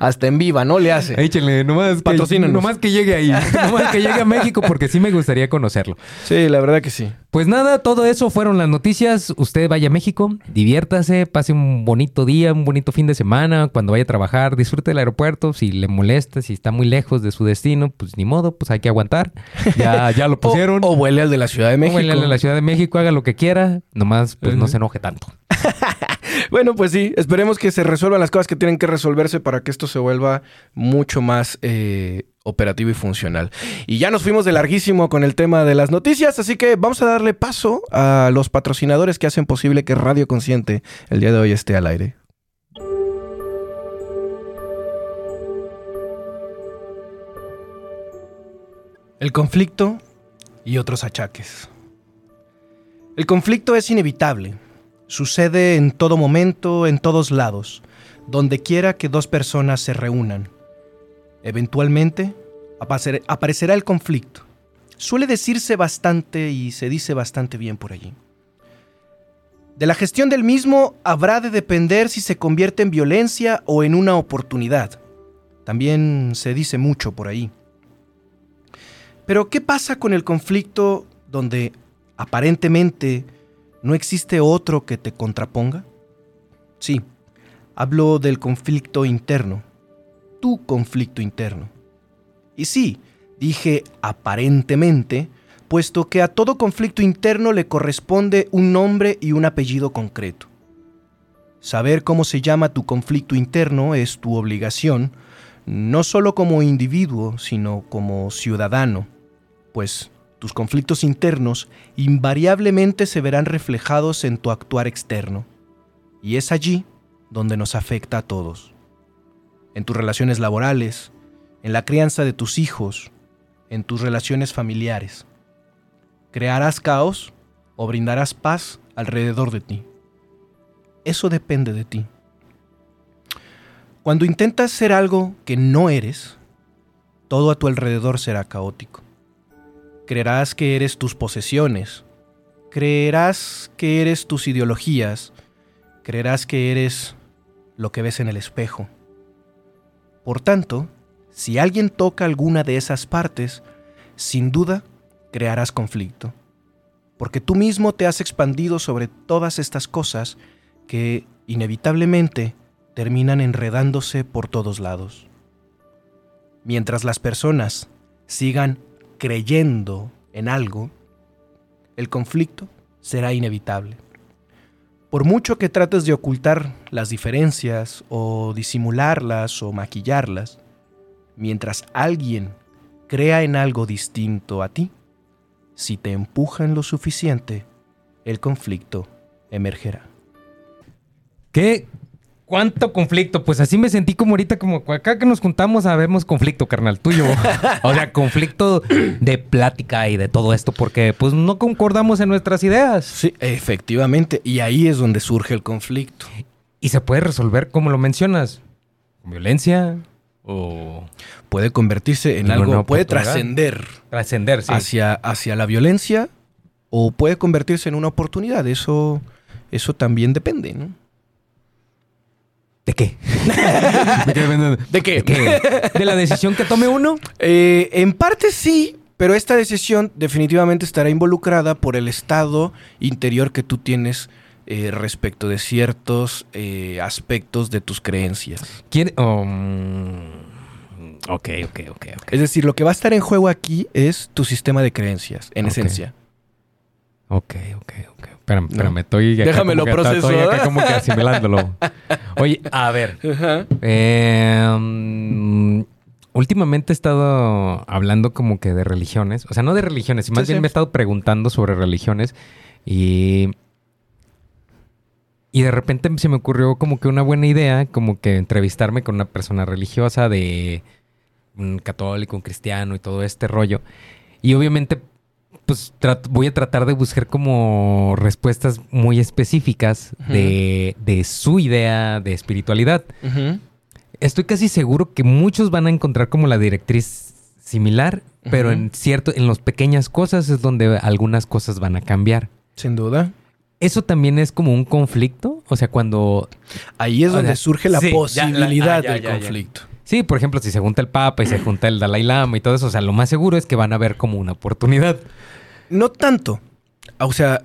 Hasta en viva, ¿no? Le hace. Échenle, nomás que, nomás que llegue ahí. nomás que llegue a México porque sí me gustaría conocerlo. Sí, la verdad que sí. Pues nada, todo eso fueron las noticias. Usted vaya a México, diviértase, pase un bonito día, un bonito fin de semana. Cuando vaya a trabajar, disfrute del aeropuerto. Si le molesta, si está muy lejos de su destino, pues ni modo, pues hay que aguantar. Ya, ya lo pusieron. O, o vuele al de la Ciudad de México. México. a la Ciudad de México, haga lo que quiera. Nomás, pues no se enoje tanto. Bueno, pues sí, esperemos que se resuelvan las cosas que tienen que resolverse para que esto se vuelva mucho más eh, operativo y funcional. Y ya nos fuimos de larguísimo con el tema de las noticias, así que vamos a darle paso a los patrocinadores que hacen posible que Radio Consciente el día de hoy esté al aire. El conflicto y otros achaques. El conflicto es inevitable. Sucede en todo momento, en todos lados, donde quiera que dos personas se reúnan. Eventualmente, aparecerá el conflicto. Suele decirse bastante y se dice bastante bien por allí. De la gestión del mismo habrá de depender si se convierte en violencia o en una oportunidad. También se dice mucho por ahí. Pero ¿qué pasa con el conflicto donde aparentemente no existe otro que te contraponga? Sí, hablo del conflicto interno, tu conflicto interno. Y sí, dije aparentemente, puesto que a todo conflicto interno le corresponde un nombre y un apellido concreto. Saber cómo se llama tu conflicto interno es tu obligación, no solo como individuo, sino como ciudadano, pues tus conflictos internos invariablemente se verán reflejados en tu actuar externo, y es allí donde nos afecta a todos. En tus relaciones laborales, en la crianza de tus hijos, en tus relaciones familiares. ¿Crearás caos o brindarás paz alrededor de ti? Eso depende de ti. Cuando intentas ser algo que no eres, todo a tu alrededor será caótico. Creerás que eres tus posesiones, creerás que eres tus ideologías, creerás que eres lo que ves en el espejo. Por tanto, si alguien toca alguna de esas partes, sin duda crearás conflicto, porque tú mismo te has expandido sobre todas estas cosas que inevitablemente terminan enredándose por todos lados. Mientras las personas sigan creyendo en algo, el conflicto será inevitable. Por mucho que trates de ocultar las diferencias o disimularlas o maquillarlas, mientras alguien crea en algo distinto a ti, si te empujan lo suficiente, el conflicto emergerá. ¿Qué? ¿Cuánto conflicto? Pues así me sentí como ahorita, como acá que nos juntamos a vemos conflicto, carnal, tuyo. o sea, conflicto de plática y de todo esto, porque pues no concordamos en nuestras ideas. Sí, efectivamente, y ahí es donde surge el conflicto. Y se puede resolver, como lo mencionas, con violencia o Puede convertirse en algo, puede oportunidad. trascender trascender, sí. hacia, hacia la violencia o puede convertirse en una oportunidad. Eso, eso también depende, ¿no? ¿De qué? ¿De qué? ¿De qué? ¿De la decisión que tome uno? Eh, en parte sí, pero esta decisión definitivamente estará involucrada por el estado interior que tú tienes eh, respecto de ciertos eh, aspectos de tus creencias. ¿Quiere, um, Ok, ok, ok, ok. Es decir, lo que va a estar en juego aquí es tu sistema de creencias, en esencia. Ok, ok, ok. Espérame, espérame. Estoy acá Déjamelo como que- proceso, Estoy acá como que asimilándolo. Oye, a ver. Eh, mm, últimamente he estado hablando como que de religiones. O sea, no de religiones, más Sí, bien sí. me he estado preguntando sobre religiones. Y. Y de repente se me ocurrió como que una buena idea, como que entrevistarme con una persona religiosa de un católico, un cristiano y todo este rollo. Y obviamente, pues voy a tratar de buscar como respuestas muy específicas de, de su idea de espiritualidad. Estoy casi seguro que muchos van a encontrar como la directriz similar, pero en cierto, en las pequeñas cosas es donde algunas cosas van a cambiar. Sin duda. Eso también es como un conflicto, o sea, cuando Ahí es donde sea, surge la sí, ya, la- posibilidad ah, ya, del ya, ya. conflicto. Sí, por ejemplo, si se junta el Papa y se junta el Dalai Lama y todo eso, o sea, lo más seguro es que van a ver como una oportunidad. No tanto. O sea,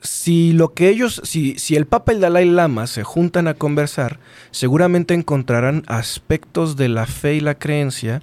si lo que ellos, si, si el Papa y el Dalai Lama se juntan a conversar, seguramente encontrarán aspectos de la fe y la creencia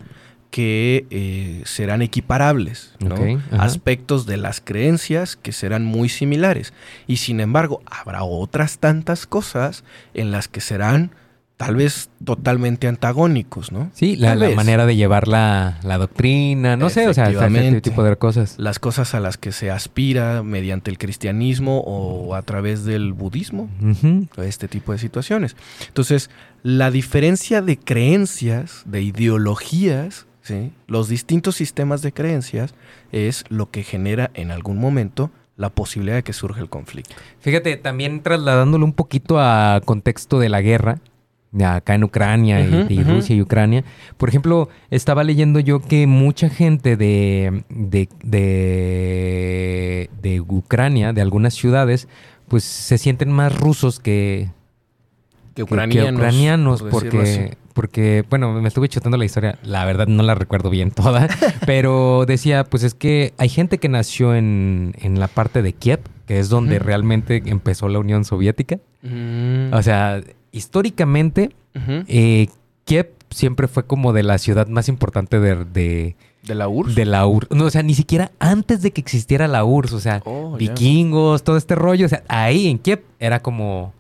que eh, serán equiparables, ¿no? Aspectos de las creencias que serán muy similares. Y sin embargo, habrá otras tantas cosas en las que serán tal vez totalmente antagónicos, ¿no? Sí, la, la manera de llevar la, la doctrina, no sé, o sea, Efectivamente. tipo de cosas. las cosas a las que se aspira mediante el cristianismo o a través del budismo, este tipo de situaciones. Entonces, la diferencia de creencias, de ideologías, ¿sí? los distintos sistemas de creencias, es lo que genera en algún momento la posibilidad de que surja el conflicto. Fíjate, también trasladándolo un poquito a contexto de la guerra, acá en Ucrania y-. Rusia y Ucrania. Por ejemplo, estaba leyendo yo que mucha gente de, de, de, de Ucrania, de algunas ciudades, pues se sienten más rusos que, Que que- que ucranianos, por decirlo así. porque, porque, bueno, me estuve chutando la historia, la verdad no la recuerdo bien toda, pero decía, pues es que hay gente que nació en, en la parte de Kiev, que es donde realmente empezó la Unión Soviética. Mm, O sea, históricamente, eh, Kiev siempre fue como de la ciudad más importante de, de, ¿De la URSS? de la URSS. No, o sea, ni siquiera antes de que existiera la URSS, o sea, Oh, vikingos, todo este rollo. O sea, ahí en Kiev era como.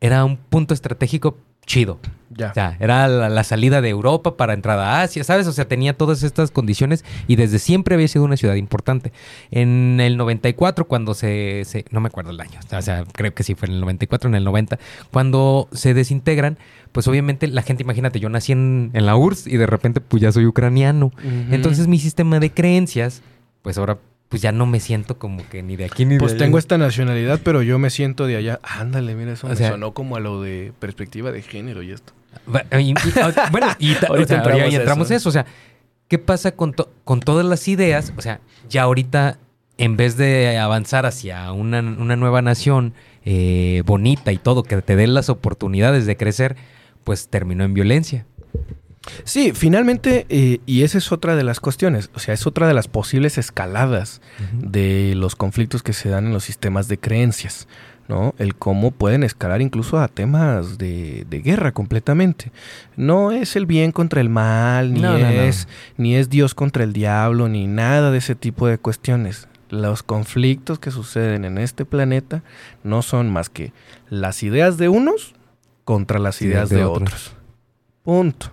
Era un punto estratégico chido. Ya. O sea, era la, la salida de Europa para entrada a Asia, ¿sabes? O sea, tenía todas estas condiciones y desde siempre había sido una ciudad importante. En el 94, cuando se, se- No me acuerdo el año. O sea, creo que sí fue en el 94, en el 90. Cuando se desintegran, pues obviamente la gente, imagínate, yo nací en, en la URSS y de repente pues ya soy ucraniano. Entonces mi sistema de creencias, pues ahora pues ya no me siento como que ni de aquí ni de Pues allá. tengo esta nacionalidad, pero yo me siento de allá. Ándale, mira, eso O me sea- sonó como a lo de perspectiva de género y esto. Y- y- ah, bueno, y, ta- o Ahorita sea, entramos eso. a eso. O sea, ¿qué pasa con, to- con todas las ideas? O sea, ya ahorita, en vez de avanzar hacia una, una nueva nación eh, bonita y todo, que te den las oportunidades de crecer, pues terminó en violencia. Sí, finalmente, eh, y esa es otra de las cuestiones, o sea, es otra de las posibles escaladas de los conflictos que se dan en los sistemas de creencias, ¿no? El cómo pueden escalar incluso a temas de, de guerra completamente. No es el bien contra el mal, ni, No, no, no. es, ni es Dios contra el diablo, ni nada de ese tipo de cuestiones. Los conflictos que suceden en este planeta no son más que las ideas de unos contra las ideas, de, otros. Punto.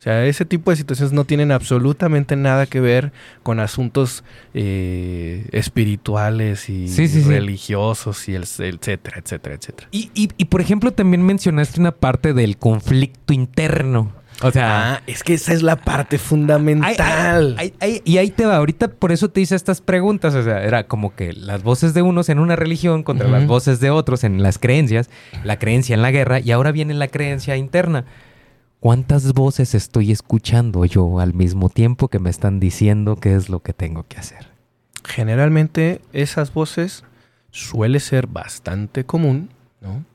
O sea, ese tipo de situaciones no tienen absolutamente nada que ver con asuntos eh, espirituales y Sí, sí, sí. religiosos y el, etcétera, etcétera, etcétera. Y, y- y, por ejemplo, también mencionaste una parte del conflicto interno. O sea, Ah, es que esa es la parte fundamental. y ahí te va. Ahorita por eso te hice estas preguntas. O sea, era como que las voces de unos en una religión contra las voces de otros en las creencias, la creencia en la guerra, y ahora viene la creencia interna. ¿Cuántas voces estoy escuchando yo al mismo tiempo que me están diciendo qué es lo que tengo que hacer? Generalmente esas voces suele ser bastante común, ¿no?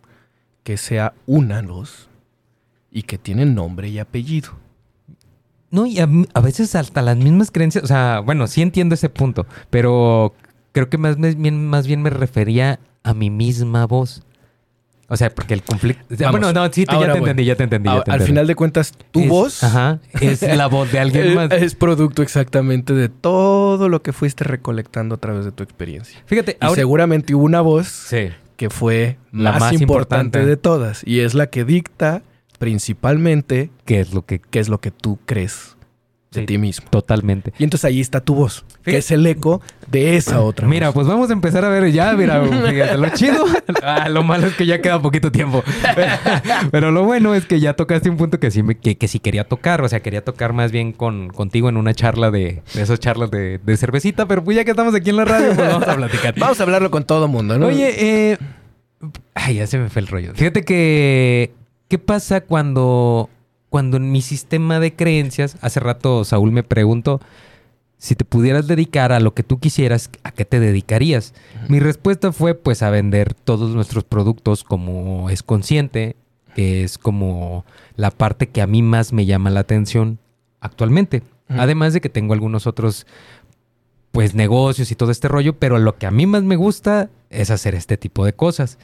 Que sea una voz y que tienen nombre y apellido. No, y a, a veces hasta las mismas creencias, o sea, bueno, sí entiendo ese punto, pero creo que más, más bien, más bien me refería a mi misma voz. O sea, porque el conflicto. Vamos. Bueno, no, sí, te- ya te entendí, ya te entendí. ya al final de cuentas, tu Es- voz Ajá. Es la voz de alguien más. es producto exactamente de todo lo que fuiste recolectando a través de tu experiencia. Fíjate, Y ahora. seguramente hubo una voz Sí. que fue La más, más importante, importante. de todas y es la que dicta principalmente ¿Qué es lo que. qué es lo que tú crees de Sí. ti mismo. Totalmente. Y entonces ahí está tu voz, que es el eco de esa otra Mira, voz. pues vamos a empezar a ver ya, mira, fíjate, lo chido. Ah, lo malo es que ya queda poquito tiempo. Pero lo bueno es que ya tocaste un punto que sí, me- que, que sí quería tocar. O sea, quería tocar más bien con, contigo en una charla de, de esas charlas de, de cervecita. Pero pues ya que estamos aquí en la radio, pues vamos a platicar. Vamos a hablarlo con todo mundo, ¿no? Oye, eh... Ay, ya se me fue el rollo. Fíjate que... ¿Qué pasa cuando... Cuando en mi sistema de creencias... Hace rato Saúl me preguntó... Si te pudieras dedicar a lo que tú quisieras, ¿a qué te dedicarías? Mi respuesta fue pues a vender todos nuestros productos como es consciente, que es como la parte que a mí más me llama la atención actualmente. Además de que tengo algunos otros pues negocios y todo este rollo, pero lo que a mí más me gusta es hacer este tipo de cosas.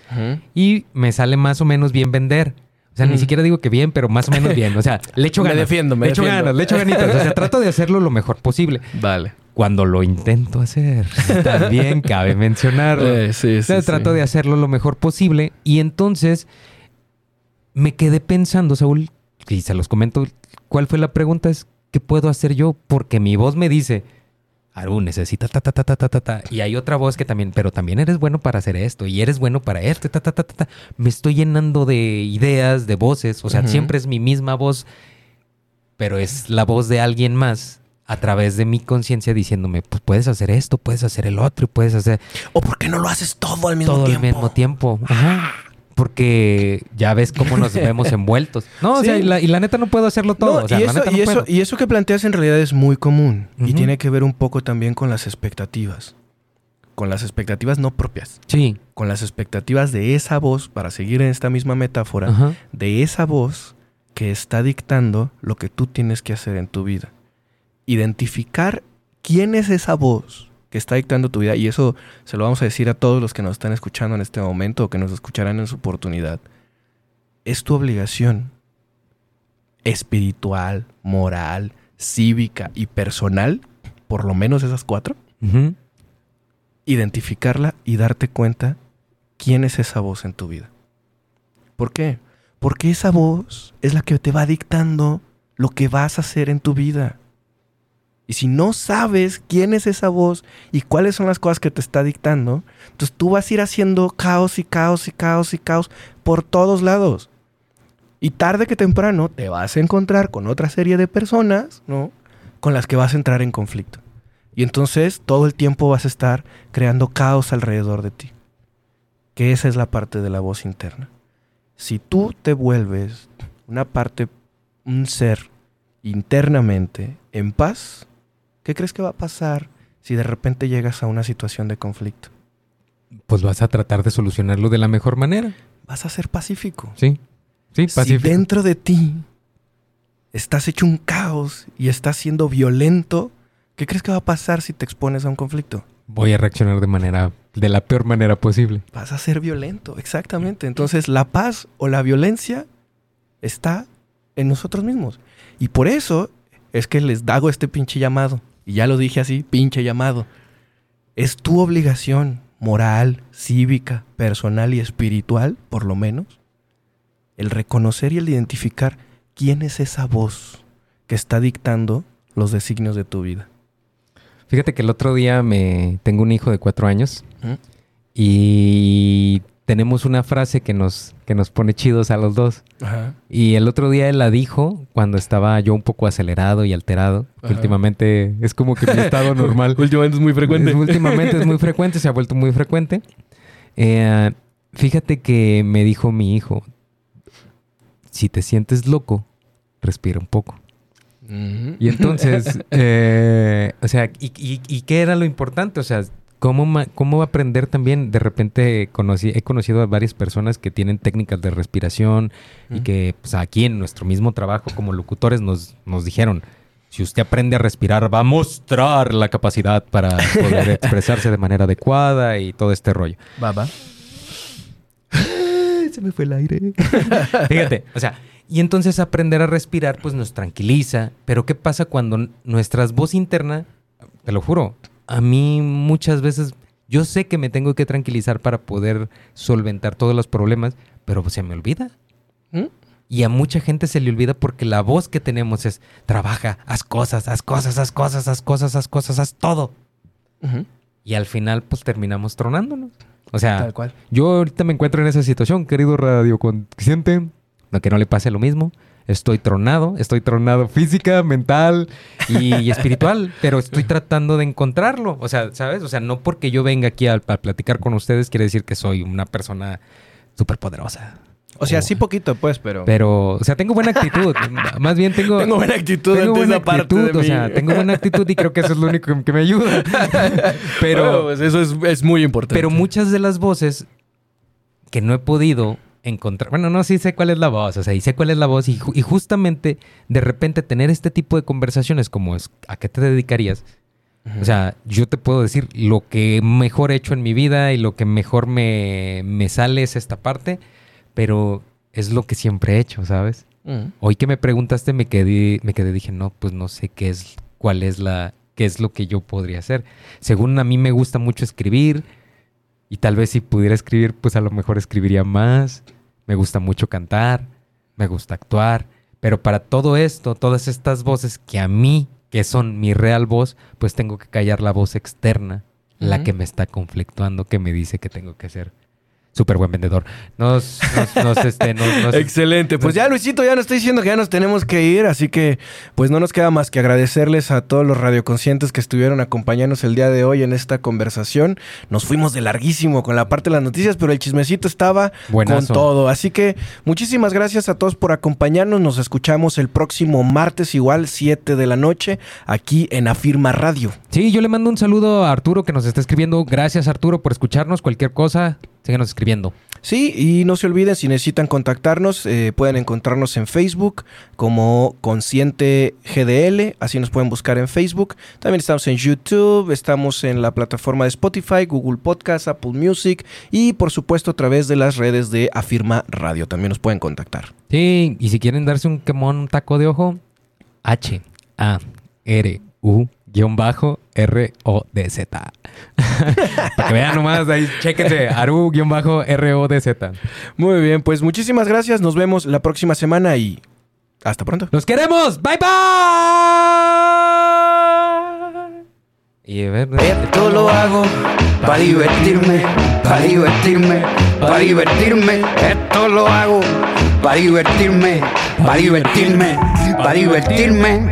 Y me sale más o menos bien vender. O sea, ni Ujú. siquiera digo que bien, pero más o menos bien. O sea, le echo Me ganas. defiendo, me le echo defiendo. ganas, le echo ganitas. O sea, trato de hacerlo lo mejor posible. Vale. Cuando lo intento hacer, también cabe mencionarlo. Eh, sí, O sea, sí, trato sí. de hacerlo lo mejor posible. Y entonces me quedé pensando, Saúl, y se los comento, ¿cuál fue la pregunta? Es, ¿qué puedo hacer yo? Porque mi voz me dice, Aru, necesita ta, ta, ta, ta, ta, ta, ta. Y hay otra voz que también, pero también eres bueno para hacer esto y eres bueno para esto, ta, ta, ta, ta, ta. Me estoy llenando de ideas, de voces. O sea, siempre es mi misma voz, pero es la voz de alguien más a través de mi conciencia diciéndome, pues puedes hacer esto, puedes hacer el otro, y puedes hacer ¿O por qué no lo haces todo al mismo todo tiempo? al mismo tiempo. Ajá. Porque ya ves cómo nos vemos envueltos. No, o sea, y la, y la neta no puedo hacerlo todo. No, o sea, y, la eso, neta no y, eso, puedo. y eso que planteas en realidad es muy común y tiene que ver un poco también con las expectativas. Con las expectativas no propias, Sí. con las expectativas de esa voz, para seguir en esta misma metáfora, de esa voz que está dictando lo que tú tienes que hacer en tu vida. Identificar quién es esa voz que está dictando tu vida, y eso se lo vamos a decir a todos los que nos están escuchando en este momento o que nos escucharán en su oportunidad. Es tu obligación espiritual, moral, cívica y personal, por lo menos esas cuatro, identificarla y darte cuenta quién es esa voz en tu vida. ¿Por qué? Porque esa voz es la que te va dictando lo que vas a hacer en tu vida. Y si no sabes quién es esa voz y cuáles son las cosas que te está dictando, entonces tú vas a ir haciendo caos y caos y caos y caos por todos lados. Y tarde que temprano te vas a encontrar con otra serie de personas, ¿no? Con las que vas a entrar en conflicto. Y entonces todo el tiempo vas a estar creando caos alrededor de ti. Que esa es la parte de la voz interna. Si tú te vuelves una parte, un ser internamente en paz, ¿qué crees que va a pasar si de repente llegas a una situación de conflicto? Pues vas a tratar de solucionarlo de la mejor manera. Vas a ser pacífico. Sí. Sí, Si pacífico. dentro de ti estás hecho un caos y estás siendo violento, ¿qué crees que va a pasar si te expones a un conflicto? Voy a reaccionar de manera, de la peor manera posible. vas a ser violento, exactamente. Entonces la paz o la violencia está en nosotros mismos. Y por eso es que les hago este pinche llamado. Y ya lo dije así, pinche llamado. Es tu obligación moral, cívica, personal y espiritual, por lo menos, el reconocer y el identificar quién es esa voz que está dictando los designios de tu vida. Fíjate que el otro día me tengo un hijo de cuatro años ¿Mm? y tenemos una frase que nos, que nos pone chidos a los dos. Ajá. Y el otro día él la dijo cuando estaba yo un poco acelerado y alterado. últimamente es como que mi estado normal. Últimamente es muy frecuente. Es- últimamente es muy frecuente, se ha vuelto muy frecuente. Eh, fíjate que me dijo mi hijo, si te sientes loco, respira un poco. Ujú. Y entonces, eh, o sea, ¿y, y, y qué era lo importante? O sea, ¿cómo, cómo aprender también? De repente conocí, he conocido a varias personas que tienen técnicas de respiración y que pues, aquí en nuestro mismo trabajo como locutores nos, nos dijeron, si usted aprende a respirar, va a mostrar la capacidad para poder expresarse de manera adecuada y todo este rollo. Va, va. se me fue el aire. Fíjate, o sea, y entonces aprender a respirar pues nos tranquiliza, pero ¿qué pasa cuando nuestra voz interna, te lo juro, a mí muchas veces yo sé que me tengo que tranquilizar para poder solventar todos los problemas, pero se me olvida. ¿Mm? Y a mucha gente se le olvida porque la voz que tenemos es trabaja, haz cosas, haz cosas, haz cosas, haz cosas, haz cosas, haz todo. Y al final pues terminamos tronándonos. O sea, Tal cual. yo ahorita me encuentro en esa situación, querido radio consciente, no que no le pase lo mismo. Estoy tronado, estoy tronado física, mental y, y espiritual, pero estoy tratando de encontrarlo. O sea, ¿sabes? O sea, no porque yo venga aquí a, a platicar con ustedes quiere decir que soy una persona súper poderosa. O sea, sí poquito, pues, pero... Pero, o sea, tengo buena actitud. Más bien tengo... Tengo buena actitud tengo buena esa parte actitud, de o sea, tengo buena actitud y creo que eso es lo único que- que me ayuda. Pero, Bueno, pues eso es, es muy importante. pero muchas de las voces que no he podido encontrar, bueno, no, sí sé cuál es la voz, o sea, y sé cuál es la voz y, ju- y justamente de repente tener este tipo de conversaciones como es, ¿a qué te dedicarías? O sea, yo te puedo decir lo que mejor he hecho en mi vida y lo que mejor me, me sale es esta parte, pero es lo que siempre he hecho, ¿sabes? Mm. Hoy que me preguntaste me quedé, me quedé, dije, no, pues no sé qué es, cuál es la, qué es lo que yo podría hacer. Según a mí me gusta mucho escribir y tal vez si pudiera escribir, pues a lo mejor escribiría más. Me gusta mucho cantar, me gusta actuar, pero para todo esto, todas estas voces que a mí, que son mi real voz, pues tengo que callar la voz externa, la que me está conflictuando, que me dice que tengo que ser súper buen vendedor. Nos, nos, nos, este, nos- Excelente. Pues ya Luisito ya nos está diciendo que ya nos tenemos que ir, así que pues no nos queda más que agradecerles a todos los radioconscientes que estuvieron acompañándonos el día de hoy en esta conversación. Nos fuimos de larguísimo con la parte de las noticias, pero el chismecito estaba Buenazo. con todo. Así que muchísimas gracias a todos por acompañarnos. Nos escuchamos el próximo martes igual 7 de la noche aquí en Afirma Radio. Sí, yo le mando un saludo a Arturo que nos está escribiendo. Gracias Arturo por escucharnos. Cualquier cosa, síganos escribiendo. Sí, y no se olviden, si necesitan contactarnos, eh, pueden encontrarnos en Facebook como Consciente GDL, así nos pueden buscar en Facebook. También estamos en YouTube, estamos en la plataforma de Spotify, Google Podcast, Apple Music y por supuesto a través de las redes de Afirma Radio, también nos pueden contactar. Sí, y si quieren darse un quemón, un taco de ojo, H A R U guion bajo R O D Z. Para que vean nomás ahí, chéquense, Aru guion bajo R O D Z. Muy bien, pues muchísimas gracias, nos vemos la próxima semana y hasta pronto. ¡Los queremos! ¡Bye bye! Y a ver, Esto lo hago para divertirme, para divertirme, para divertirme. Esto lo hago para divertirme, para divertirme, para divertirme.